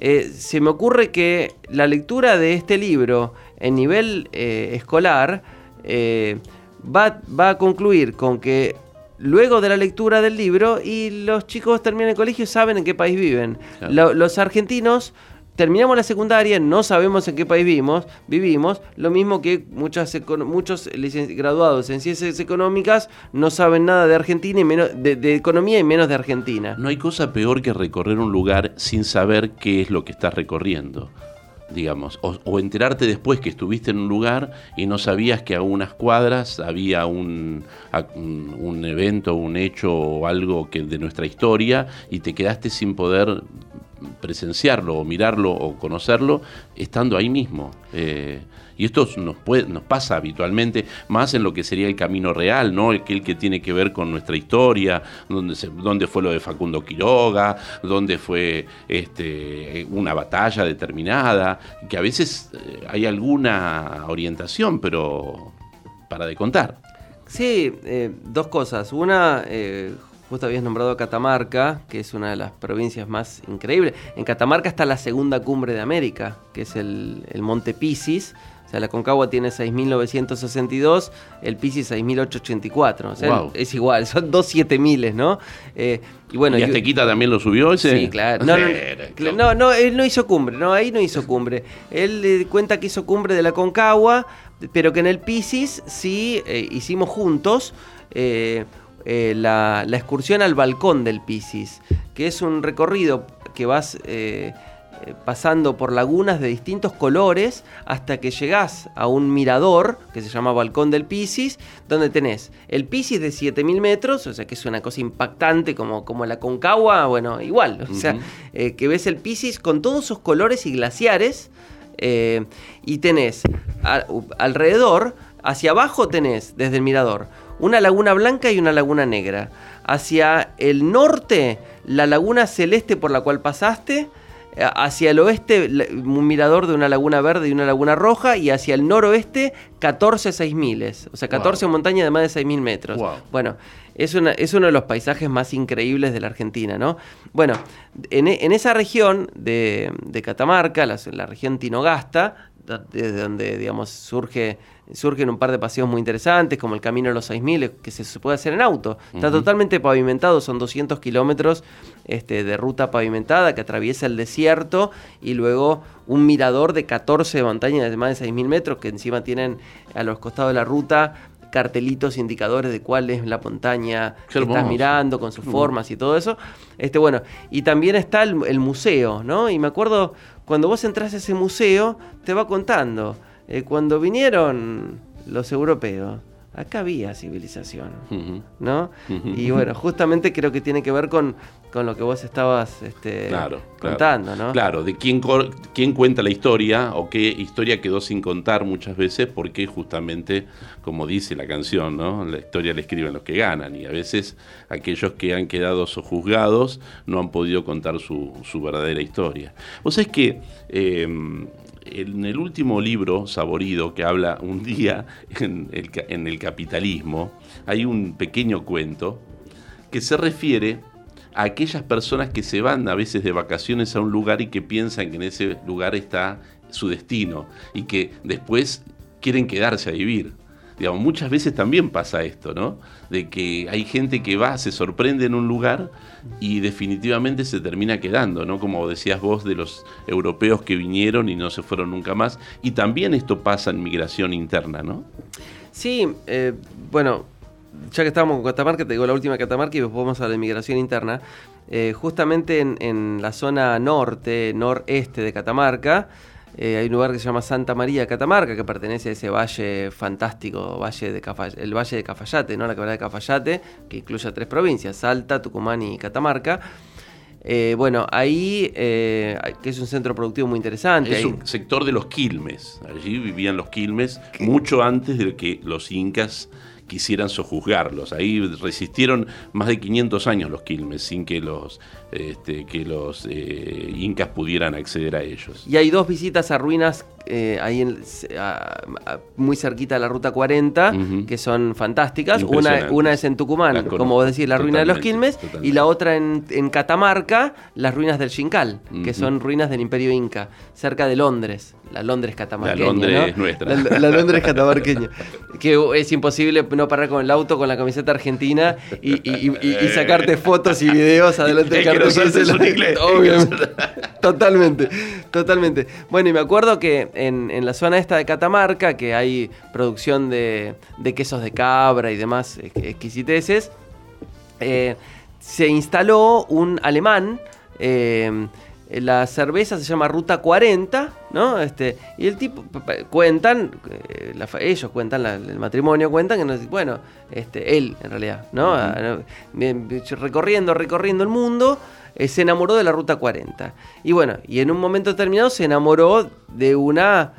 eh, se me ocurre que la lectura de este libro en nivel eh, escolar eh, va, va a concluir con que luego de la lectura del libro y los chicos terminan el colegio saben en qué país viven. Claro. Lo- los argentinos terminamos la secundaria, no sabemos en qué país vivimos, vivimos, lo mismo que muchos graduados en ciencias económicas no saben nada de Argentina y menos de, economía y menos de Argentina. No hay cosa peor que recorrer un lugar sin saber qué es lo que estás recorriendo, digamos, o, o enterarte después que estuviste en un lugar y no sabías que a unas cuadras había un, un evento, un hecho o algo que de nuestra historia y te quedaste sin poder presenciarlo o mirarlo o conocerlo estando ahí mismo. Eh, y esto nos, pasa habitualmente, más en lo que sería el camino real, ¿no? El que, tiene que ver con nuestra historia, donde, donde fue lo de Facundo Quiroga, donde fue este, una batalla determinada, que a veces eh, hay alguna orientación, pero para de contar. Sí, eh, dos cosas. Una, justo habías nombrado a Catamarca, que es una de las provincias más increíbles. En Catamarca está la segunda cumbre de América, que es el, el Monte Pisis. O sea, la Concagua tiene 6.962, el Pisis 6.884. O sea, Guau. es igual, son dos 7.000, ¿no? Eh, y bueno, ¿Y Aztequita también lo subió ese? Sí, claro. No, no, Claro. no, no, él no hizo cumbre, no, ahí no hizo cumbre. Él eh, cuenta que hizo cumbre de la Concagua, pero que en el Piscis sí eh, hicimos juntos eh, la, la excursión al balcón del Piscis, que es un recorrido que vas eh, eh, pasando por lagunas de distintos colores hasta que llegás a un mirador que se llama Balcón del Piscis, donde tenés el Piscis de 7000 metros, o sea que es una cosa impactante como, como la Concagua, bueno, igual, o sea, eh, que ves el Piscis con todos sus colores y glaciares. eh, y tenés a- alrededor, hacia abajo tenés, desde el mirador, una laguna blanca y una laguna negra. Hacia el norte, la laguna celeste por la cual pasaste. eh, Hacia el oeste, un mirador de una laguna verde y una laguna roja. Y hacia el noroeste, 14 6000. O sea, 14 Wow. montañas de más de 6000 metros. Wow. Bueno, es, una- es uno de los paisajes más increíbles de la Argentina, ¿no? Bueno, en, en esa región de, de Catamarca, la, la región Tinogasta, desde donde, digamos, surge, surgen un par de paseos muy interesantes, como el Camino de los 6000, que se, puede hacer en auto. Está totalmente pavimentado, son 200 kilómetros este, de ruta pavimentada que atraviesa el desierto y luego un mirador de 14 montañas de más de 6000 metros que encima tienen a los costados de la ruta cartelitos indicadores de cuál es la montaña que estás mirando con sus formas y todo eso. Este, bueno, y también está el, el museo, ¿no? Y me acuerdo, cuando vos entras a ese museo, te va contando, eh, cuando vinieron los europeos, acá había civilización. ¿no? Y bueno, justamente creo que tiene que ver con, con lo que vos estabas este, Claro, claro. contando, ¿no? Claro, de quién, quién cuenta la historia o qué historia quedó sin contar muchas veces porque justamente, como dice la canción, ¿no? La historia la escriben los que ganan y a veces aquellos que han quedado sojuzgados no han podido contar su, su verdadera historia. Vos sabés que eh, en el último libro, Saborido, que habla un día en el, capitalismo, hay un pequeño cuento que se refiere a aquellas personas que se van a veces de vacaciones a un lugar y que piensan que en ese lugar está su destino y que después quieren quedarse a vivir. Digamos, muchas veces también pasa esto, ¿no? De que hay gente que va, se sorprende en un lugar y definitivamente se termina quedando, ¿no? Como decías vos de los europeos que vinieron y no se fueron nunca más. Y también esto pasa en migración interna, ¿no? Sí, eh, bueno, ya que estábamos con Catamarca, te digo la última Catamarca y después vamos a la inmigración interna. Eh, justamente en, en la zona norte, noreste de Catamarca, eh, hay un lugar que se llama Santa María Catamarca, que pertenece a ese valle fantástico, valle de el valle de Cafayate, ¿no? la quebrada de Cafayate, que incluye a tres provincias, Salta, Tucumán y Catamarca. Eh, bueno, ahí, eh, que es un centro productivo muy interesante. Es ahí- un sector de los quilmes. Allí vivían los quilmes mucho antes de que los incas quisieran sojuzgarlos. Ahí resistieron más de 500 años los quilmes sin que los, este, que los eh, incas pudieran acceder a ellos. Y hay dos visitas a ruinas eh, ahí en- a- a- muy cerquita de la ruta 40 Ujú. que son fantásticas. Una, es en Tucumán, como vos decís, la ruina de los totalmente, Quilmes, y la otra en, en Catamarca, las ruinas del Xincal, que son ruinas del Imperio Inca, cerca de Londres, la Londres catamarqueña. La Londres ¿no? nuestra. La, la Londres catamarqueña. que es imposible no parar con el auto con la camiseta argentina y, y- y- y- y sacarte fotos y videos adelante del Es que no cartel la- inglés. Obviamente. Totalmente, totalmente. Bueno, y me acuerdo que en, en la zona esta de Catamarca, que hay producción de, de quesos de cabra y demás ex- exquisiteces, eh, se instaló un alemán. eh, la cerveza se llama Ruta 40, ¿no? Este, y el tipo, cuentan, eh, la ellos cuentan, la- el matrimonio cuentan que, no, bueno, este, él en realidad, ¿no? Ah, recorriendo, recorriendo el mundo, eh, se enamoró de la Ruta 40. Y bueno, y en un momento determinado se enamoró de una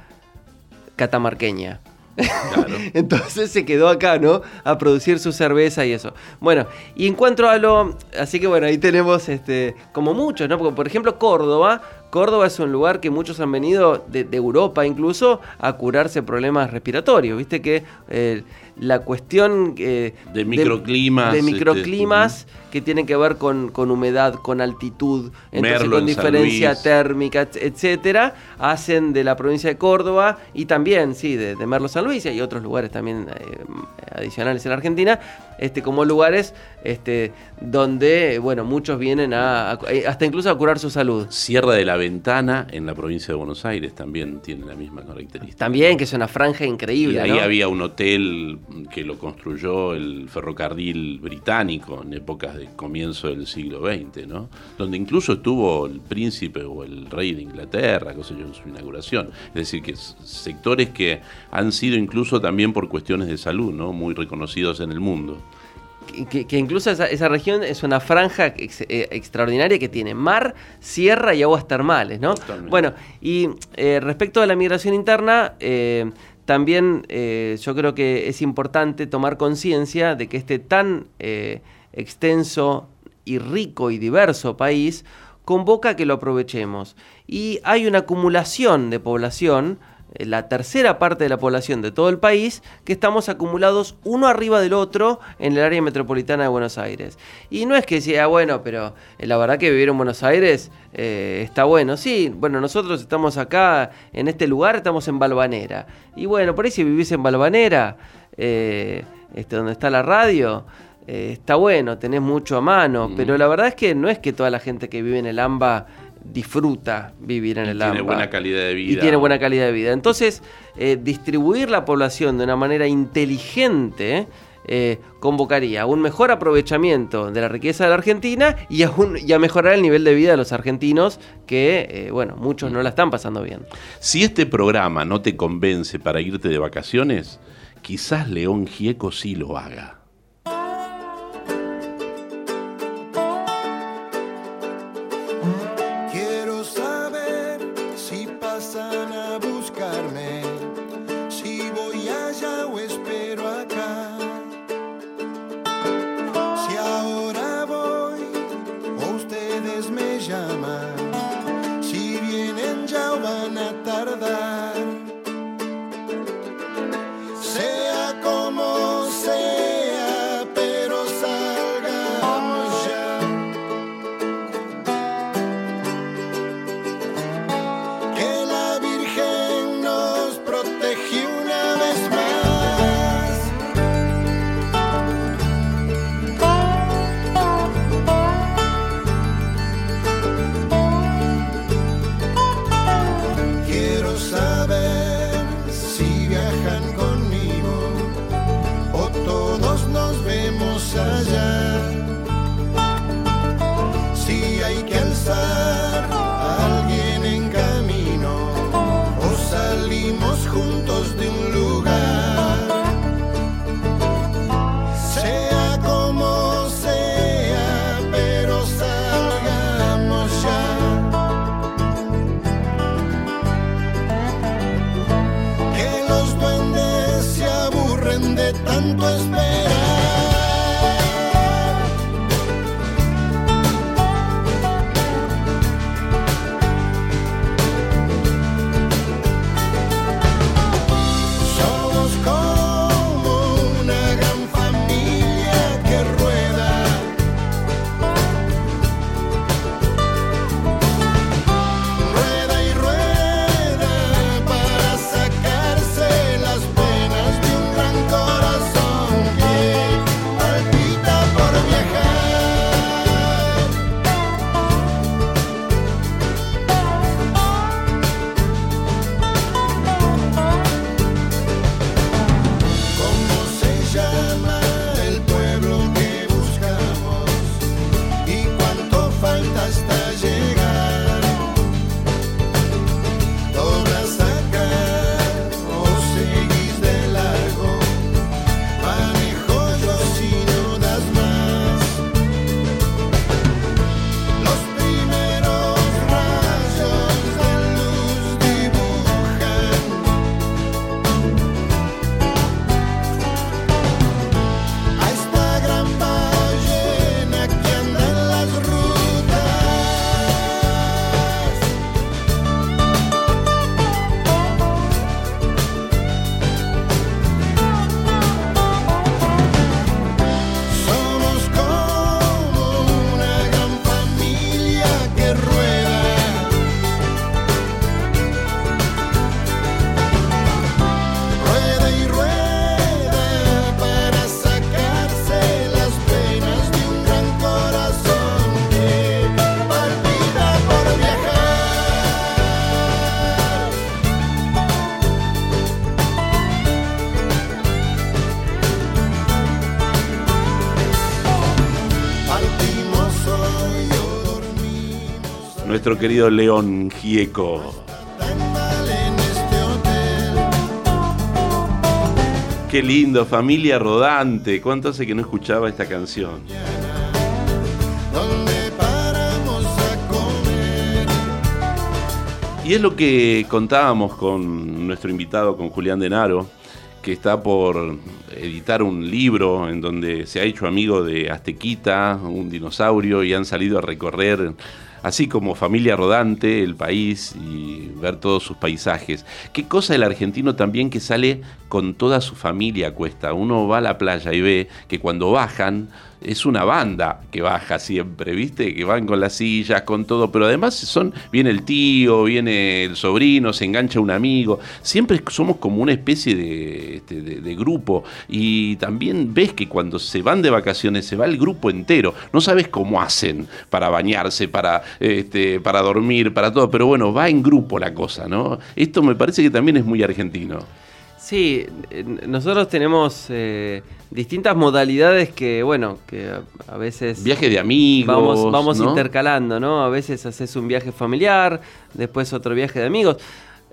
catamarqueña. Entonces se quedó acá, ¿no? A producir su cerveza y eso. Bueno, y en cuanto a lo. Así que bueno, ahí tenemos este. Como muchos, ¿no? Porque, por ejemplo, Córdoba. Córdoba es un lugar que muchos han venido de, de Europa incluso a curarse problemas respiratorios. Viste que eh, la cuestión. eh, De microclimas, De, este, microclimas que tienen que ver con, con humedad, con altitud, entonces Merlo con diferencia térmica, et- etcétera, hacen de la provincia de Córdoba y también, sí, de, de Merlo San Luis y otros lugares también eh, adicionales en la Argentina, este, como lugares este, donde, bueno, muchos vienen a, a- hasta incluso a curar su salud. Sierra de la Ventana en la provincia de Buenos Aires también tiene la misma característica. También, que es una franja Y increíble. ahí ¿no? había un hotel que lo construyó el ferrocarril británico en épocas de comienzo del siglo XX, ¿no? Donde incluso estuvo el príncipe o el rey de Inglaterra, qué sé yo, en su inauguración. Es decir, que sectores que han sido incluso también por cuestiones de salud, ¿no? Muy reconocidos en el mundo. Que, incluso esa, esa región es una franja ex- eh, extraordinaria que tiene mar, sierra y aguas termales, ¿no? Totalmente. Bueno, y eh, respecto a la migración interna, eh, también yo creo que es importante tomar conciencia de que este tan extenso y rico y diverso país convoca a que lo aprovechemos. Y hay una acumulación de población, la tercera parte de la población de todo el país, que estamos acumulados uno arriba del otro en el área metropolitana de Buenos Aires. Y no es que sea bueno, pero eh, la verdad que vivir en Buenos Aires eh, está bueno. Sí, bueno, nosotros estamos acá en este lugar, estamos en Balvanera. Y bueno, por ahí si vivís en Balvanera, eh, este, donde está la radio, eh, está bueno, tenés mucho a mano, Mm. pero la verdad es que no es que toda la gente que vive en el AMBA disfruta vivir en Y el tiene AMBA. buena calidad de vida. Y tiene buena calidad de vida. Entonces, eh, distribuir la población de una manera inteligente eh, convocaría a un mejor aprovechamiento de la riqueza de la Argentina y a, un- y a mejorar el nivel de vida de los argentinos que, eh, bueno, muchos no la están pasando bien. Si este programa no te convence para irte de vacaciones, quizás León Gieco sí lo haga. Nuestro querido León Gieco. Qué lindo, familia rodante. ¿Cuánto hace que no escuchaba esta canción? Y es lo que contábamos con nuestro invitado, con Julián Denaro, que está por editar un libro en donde se ha hecho amigo de Aztequita, un dinosaurio, y han salido a recorrer, así como familia rodante, el país y ver todos sus paisajes. Qué cosa el argentino también que sale con toda su familia cuesta. Uno va a la playa y ve que cuando bajan es una banda que baja siempre, ¿viste? Que van con las sillas, con todo, pero además son, viene el tío, viene el sobrino, se engancha un amigo, siempre somos como una especie de, este, de- de grupo y también ves que cuando se van de vacaciones se va el grupo entero, no sabes cómo hacen para bañarse, para, este, para dormir, para todo, pero bueno, va en grupo la cosa, ¿no? Esto me parece que también es muy argentino. Sí, nosotros tenemos eh, distintas modalidades que, bueno, que a, a veces... Viaje de amigos. Vamos, vamos ¿no? intercalando, ¿no? A veces haces un viaje familiar, después otro viaje de amigos.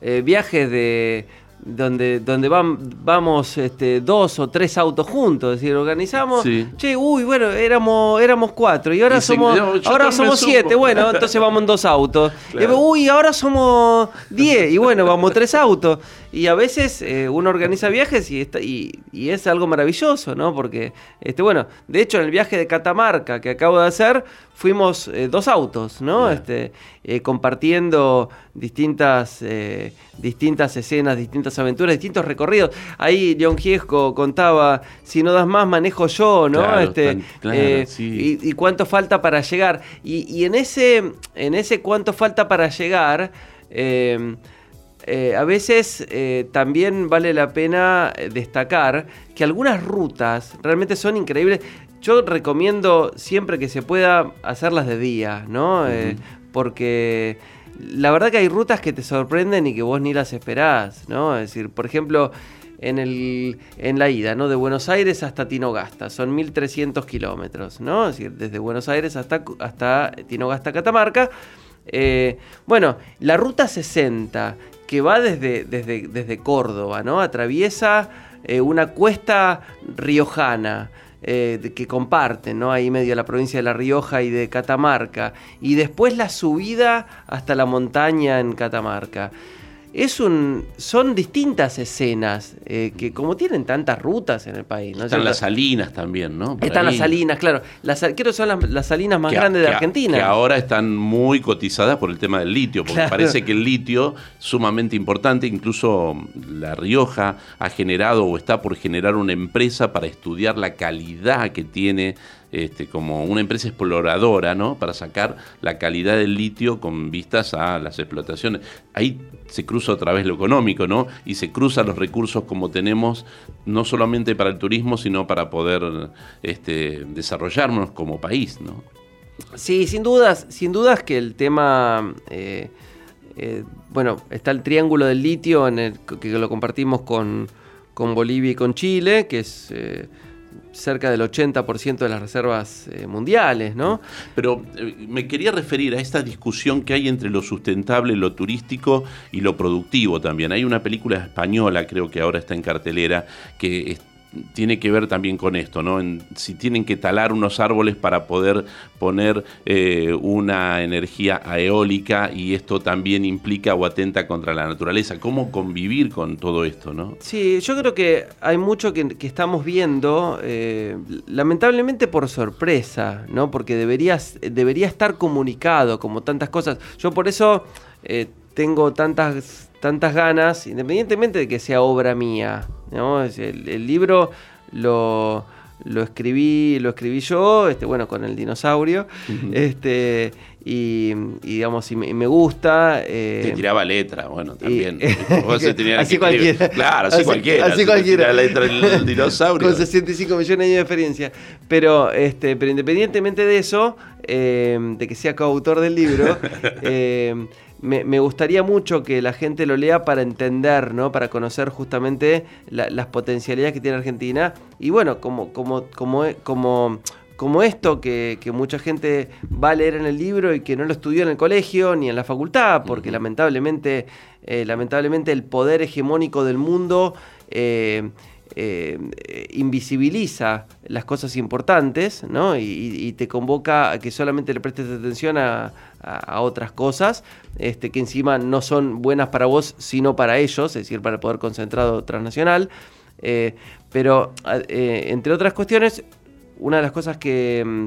Eh, viajes de donde, donde van, vamos este, dos o tres autos juntos, es decir, organizamos, Sí. che, uy, bueno, éramos, éramos cuatro y ahora Y somos, ahora somos siete, bueno, entonces vamos en dos autos. Claro. Y, uy, ahora somos diez y bueno, vamos tres autos. Y a veces eh, uno organiza viajes y, está, y, y es algo maravilloso, ¿no? Porque, este, bueno, de hecho en el viaje de Catamarca que acabo de hacer, fuimos eh, dos autos, ¿no? Este, eh, compartiendo distintas, eh, distintas escenas, distintas aventuras, distintos recorridos. Ahí John Giesco contaba, si no das más, manejo yo, ¿no? Claro, este, tan- claro, eh, sí. y, y cuánto falta para llegar. Y, y en, ese, en ese cuánto falta para llegar, eh, a veces eh, también vale la pena destacar que algunas rutas realmente son increíbles. Yo recomiendo siempre que se pueda hacerlas de día, ¿no? Eh, porque la verdad que hay rutas que te sorprenden y que vos ni las esperás, ¿no? Es decir, por ejemplo, en, el, en la ida, ¿no? De Buenos Aires hasta Tinogasta, son 1300 kilómetros, ¿no? Es decir, desde Buenos Aires hasta, hasta Tinogasta, Catamarca. Eh, bueno, la ruta 60, que va desde, desde, desde Córdoba, ¿no? Atraviesa eh, una cuesta riojana. Eh, que comparten, ¿no? Ahí medio la provincia de La Rioja y de Catamarca. Y después la subida hasta la montaña en Catamarca. Es un, son distintas escenas eh, que como tienen tantas rutas en el país. ¿no? Están las salinas también, ¿no? Por están ahí. las salinas, claro. Las, creo que son las, las salinas más Que- grandes de Argentina. Que ahora están muy cotizadas por el tema del litio, porque Claro. parece que el litio sumamente importante, incluso La Rioja ha generado o está por generar una empresa para estudiar la calidad que tiene este, como una empresa exploradora, ¿no? Para sacar la calidad del litio con vistas a las explotaciones. Ahí se cruza otra vez lo económico, ¿no? Y se cruzan los recursos como tenemos, no solamente para el turismo, sino para poder este, desarrollarnos como país, ¿no? Sí, sin dudas, sin dudas que el tema, eh, eh, bueno, está el triángulo del litio que lo compartimos con, con Bolivia y con Chile, que es eh, cerca del 80% de las reservas eh, mundiales, ¿no? Pero eh, me quería referir a esta discusión que hay entre lo sustentable, lo turístico y lo productivo también. Hay una película española, creo que ahora está en cartelera, que es- tiene que ver también con esto, ¿no? En- si tienen que talar unos árboles para poder poner eh, una energía eólica y esto también implica o atenta contra la naturaleza. ¿Cómo convivir con todo esto, no? Sí, yo creo que hay mucho que, estamos viendo, eh, lamentablemente por sorpresa, ¿no? Porque deberías, debería estar comunicado como tantas cosas. Yo por eso eh, tengo tantas, tantas ganas, independientemente de que sea obra mía, ¿no? El, el libro lo, lo escribí, lo escribí yo, este, bueno, con el dinosaurio, este, y, y digamos, y me, y me gusta. eh, Te tiraba letra, bueno, también. se así que cualquiera. Claro, así, Así- cualquiera. así cualquiera. letra del dinosaurio. Con 65 millones de años de diferencia. Pero, este, pero independientemente de eso, eh, de que sea coautor del libro, eh, me, me gustaría mucho que la gente lo lea para entender, ¿no? Para conocer justamente la- las potencialidades que tiene Argentina. Y bueno, como, como, como, como, como esto que, que mucha gente va a leer en el libro y que no lo estudió en el colegio ni en la facultad, porque lamentablemente, eh, lamentablemente el poder hegemónico del mundo eh, eh, invisibiliza las cosas importantes, ¿no? Y, te convoca a que solamente le prestes atención a, a- otras cosas, este, que encima no son buenas para vos, sino para ellos, es decir, para el poder concentrado transnacional. Eh, pero, eh, entre otras cuestiones, una de las cosas que, mm,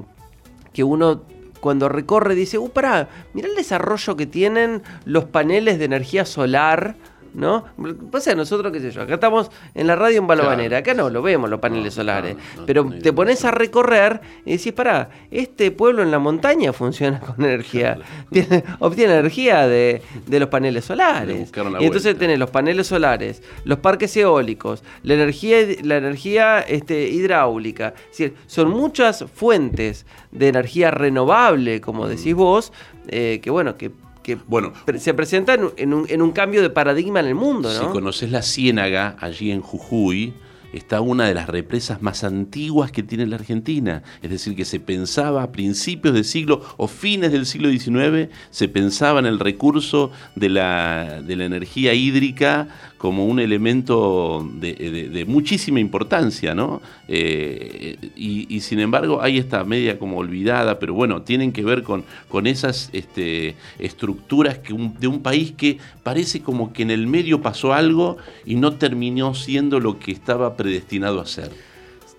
que uno cuando recorre dice, uh, pará, mirá el desarrollo que tienen los paneles de energía solar, ¿no? Pasa que nosotros, qué sé yo, acá estamos en la radio en Balobanera, acá no lo vemos los paneles No, solares, no, no, pero te pones a recorrer y decís, pará, este pueblo en la montaña funciona con energía, tiene- obtiene energía de, de los paneles Le solares. Y entonces vuelta. tenés los paneles solares, los parques eólicos, la energía, la energía este, hidráulica. Es decir, son muchas fuentes de energía renovable, como decís vos, eh, que bueno, que, que Bueno. se presentan en un, en un cambio de paradigma en el mundo, Si ¿no? conoces la Ciénaga, allí en Jujuy, está una de las represas más antiguas que tiene la Argentina. Es decir, que se pensaba a principios del siglo o fines del siglo XIX, se pensaba en el recurso de la, de la energía hídrica como un elemento de, muchísima importancia, ¿no? Eh, y, sin embargo, ahí está media como olvidada, pero bueno, tienen que ver con, con esas este, estructuras que de un país que parece como que en el medio pasó algo y no terminó siendo lo que estaba predestinado a ser.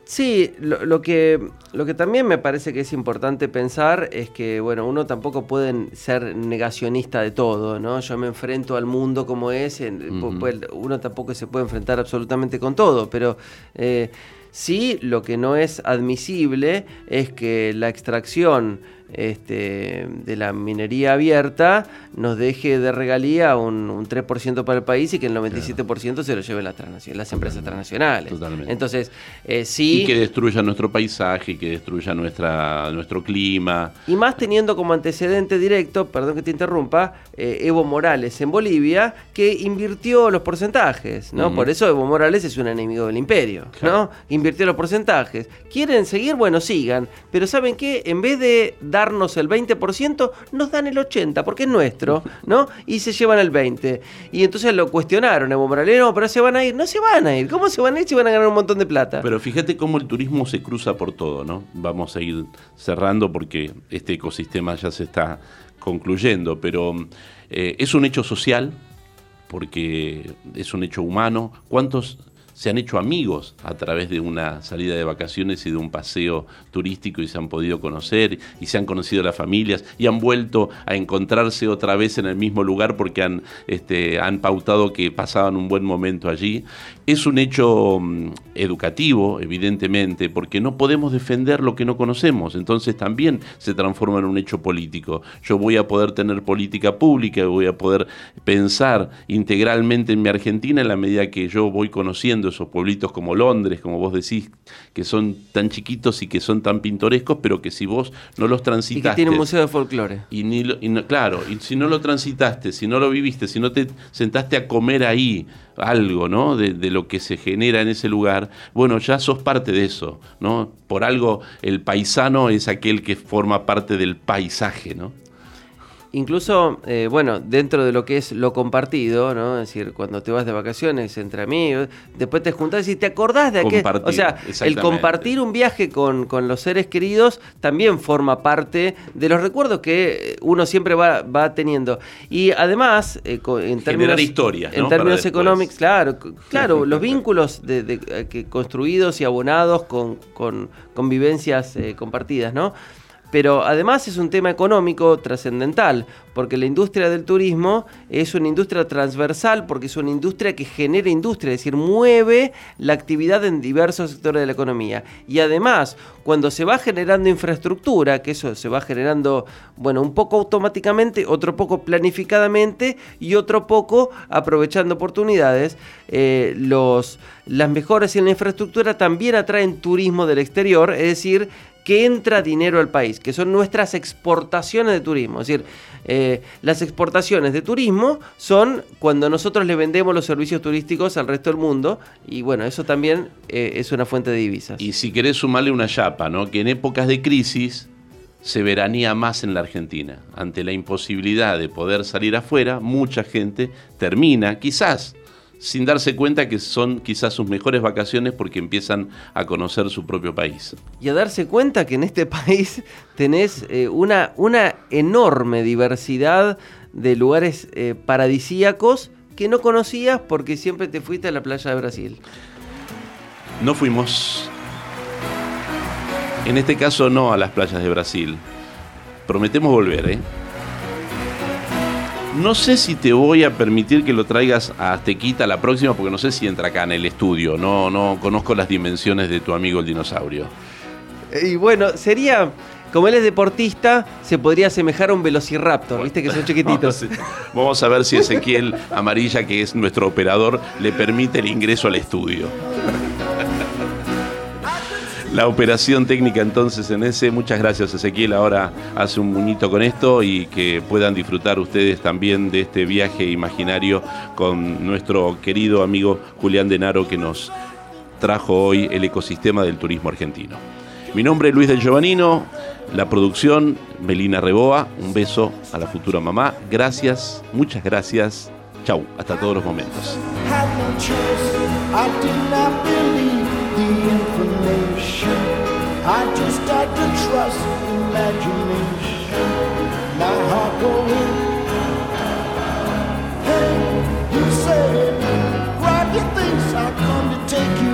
Sí, lo, lo que, lo que también me parece que es importante pensar es que, bueno, uno tampoco puede ser negacionista de todo, ¿no? Yo me enfrento al mundo como es, en- pu- Ujú. puede- uno tampoco se puede enfrentar absolutamente con todo, pero eh, sí lo que no es admisible es que la extracción este, de la minería abierta nos deje de regalía un, un 3% para el país y que el 97% se lo lleven las, empresas transnacionales. Totalmente. Entonces, eh, sí, Y que destruya nuestro paisaje, que destruya nuestra, nuestro clima. y más teniendo como antecedente directo, perdón que te interrumpa, eh, Evo Morales en Bolivia, que invirtió los porcentajes, ¿no? Por eso Evo Morales es un enemigo del imperio, ¿no? Invirtió los porcentajes. ¿Quieren seguir? Bueno, sigan. Pero ¿saben qué? En vez de darnos el 20%, nos dan el 80%, porque es nuestro, ¿no? Y se llevan el 20%. Y entonces lo cuestionaron, Evo Morales, no, pero se van a ir. No se van a ir. ¿Cómo se van a ir si van a ganar un montón de plata? Pero fíjate cómo el turismo se cruza por todo, ¿no? Vamos a ir cerrando porque este ecosistema ya se está concluyendo, pero eh, es un hecho social, porque es un hecho humano. ¿Cuántos se han hecho amigos a través de una salida de vacaciones y de un paseo turístico y se han podido conocer y se han conocido las familias y han vuelto a encontrarse otra vez en el mismo lugar porque han, este, han pautado que pasaban un buen momento allí. Es un hecho mm, educativo, evidentemente, porque no podemos defender lo que no conocemos, entonces también se transforma en un hecho político. Yo voy a poder tener política pública, voy a poder pensar integralmente en mi Argentina en la medida que yo voy conociendo esos pueblitos como Londres, como vos decís, que son tan chiquitos y que son tan pintorescos, pero que si vos no los y transitaste... que tiene un museo de folclore. Y, ni lo- y no- claro, y si no lo transitaste, si no lo viviste, si no te sentaste a comer ahí algo, ¿no? De, de lo que se genera en ese lugar, bueno, ya sos parte de eso, ¿no? Por algo el paisano es aquel que forma parte del paisaje, ¿no? Incluso, eh, bueno, dentro de lo que es lo compartido, ¿no? Es decir, cuando te vas de vacaciones entre amigos, después te juntás y te acordás de aquel. Compartir, O sea, el compartir un viaje con, con los seres queridos también forma parte de los recuerdos que uno siempre va, va teniendo. Y además, eh, en términos, historias, en términos económicos, claro, claro, los vínculos de, de- eh, que construidos y abonados con, con, con vivencias eh, compartidas, ¿no? Pero además es un tema económico trascendental, porque la industria del turismo es una industria transversal, porque es una industria que genera industria, es decir, mueve la actividad en diversos sectores de la economía. Y además, cuando se va generando infraestructura, que eso se va generando, bueno, un poco automáticamente, otro poco planificadamente y otro poco aprovechando oportunidades, eh, los, las mejoras en la infraestructura también atraen turismo del exterior, es decir, que entra dinero al país, que son nuestras exportaciones de turismo. Es decir, eh, las exportaciones de turismo son cuando nosotros le vendemos los servicios turísticos al resto del mundo y bueno, eso también eh, es una fuente de divisas. Y si querés sumarle una chapa, ¿no? Que en épocas de crisis se veranía más en la Argentina. Ante la imposibilidad de poder salir afuera, mucha gente termina, quizás, sin darse cuenta que son quizás sus mejores vacaciones porque empiezan a conocer su propio país. y a darse cuenta que en este país tenés eh, una, una enorme diversidad de lugares eh, paradisíacos que no conocías porque siempre te fuiste a la playa de Brasil. No fuimos, en este caso no a las playas de Brasil. Prometemos volver, ¿eh? No sé si te voy a permitir que lo traigas a Aztequita la próxima, porque no sé si entra acá en el estudio. No, no conozco las dimensiones de tu amigo el dinosaurio. Y bueno, sería, como él es deportista, se podría asemejar a un velociraptor, viste que son chiquititos. Vamos a- Vamos a ver si Ezequiel Amarilla, que es nuestro operador, le permite el ingreso al estudio. La operación técnica entonces en ese. Muchas gracias Ezequiel. Ahora hace un muñito con esto y que puedan disfrutar ustedes también de este viaje imaginario con nuestro querido amigo Julián Denaro que nos trajo hoy el ecosistema del turismo argentino. Mi nombre es Luis del Giovannino, la producción Melina Reboa, un beso a la futura mamá, gracias, muchas gracias, chau, hasta todos los momentos. I just had to trust imagination. My heart going. Hey, you said, grab your things, I'll come to take you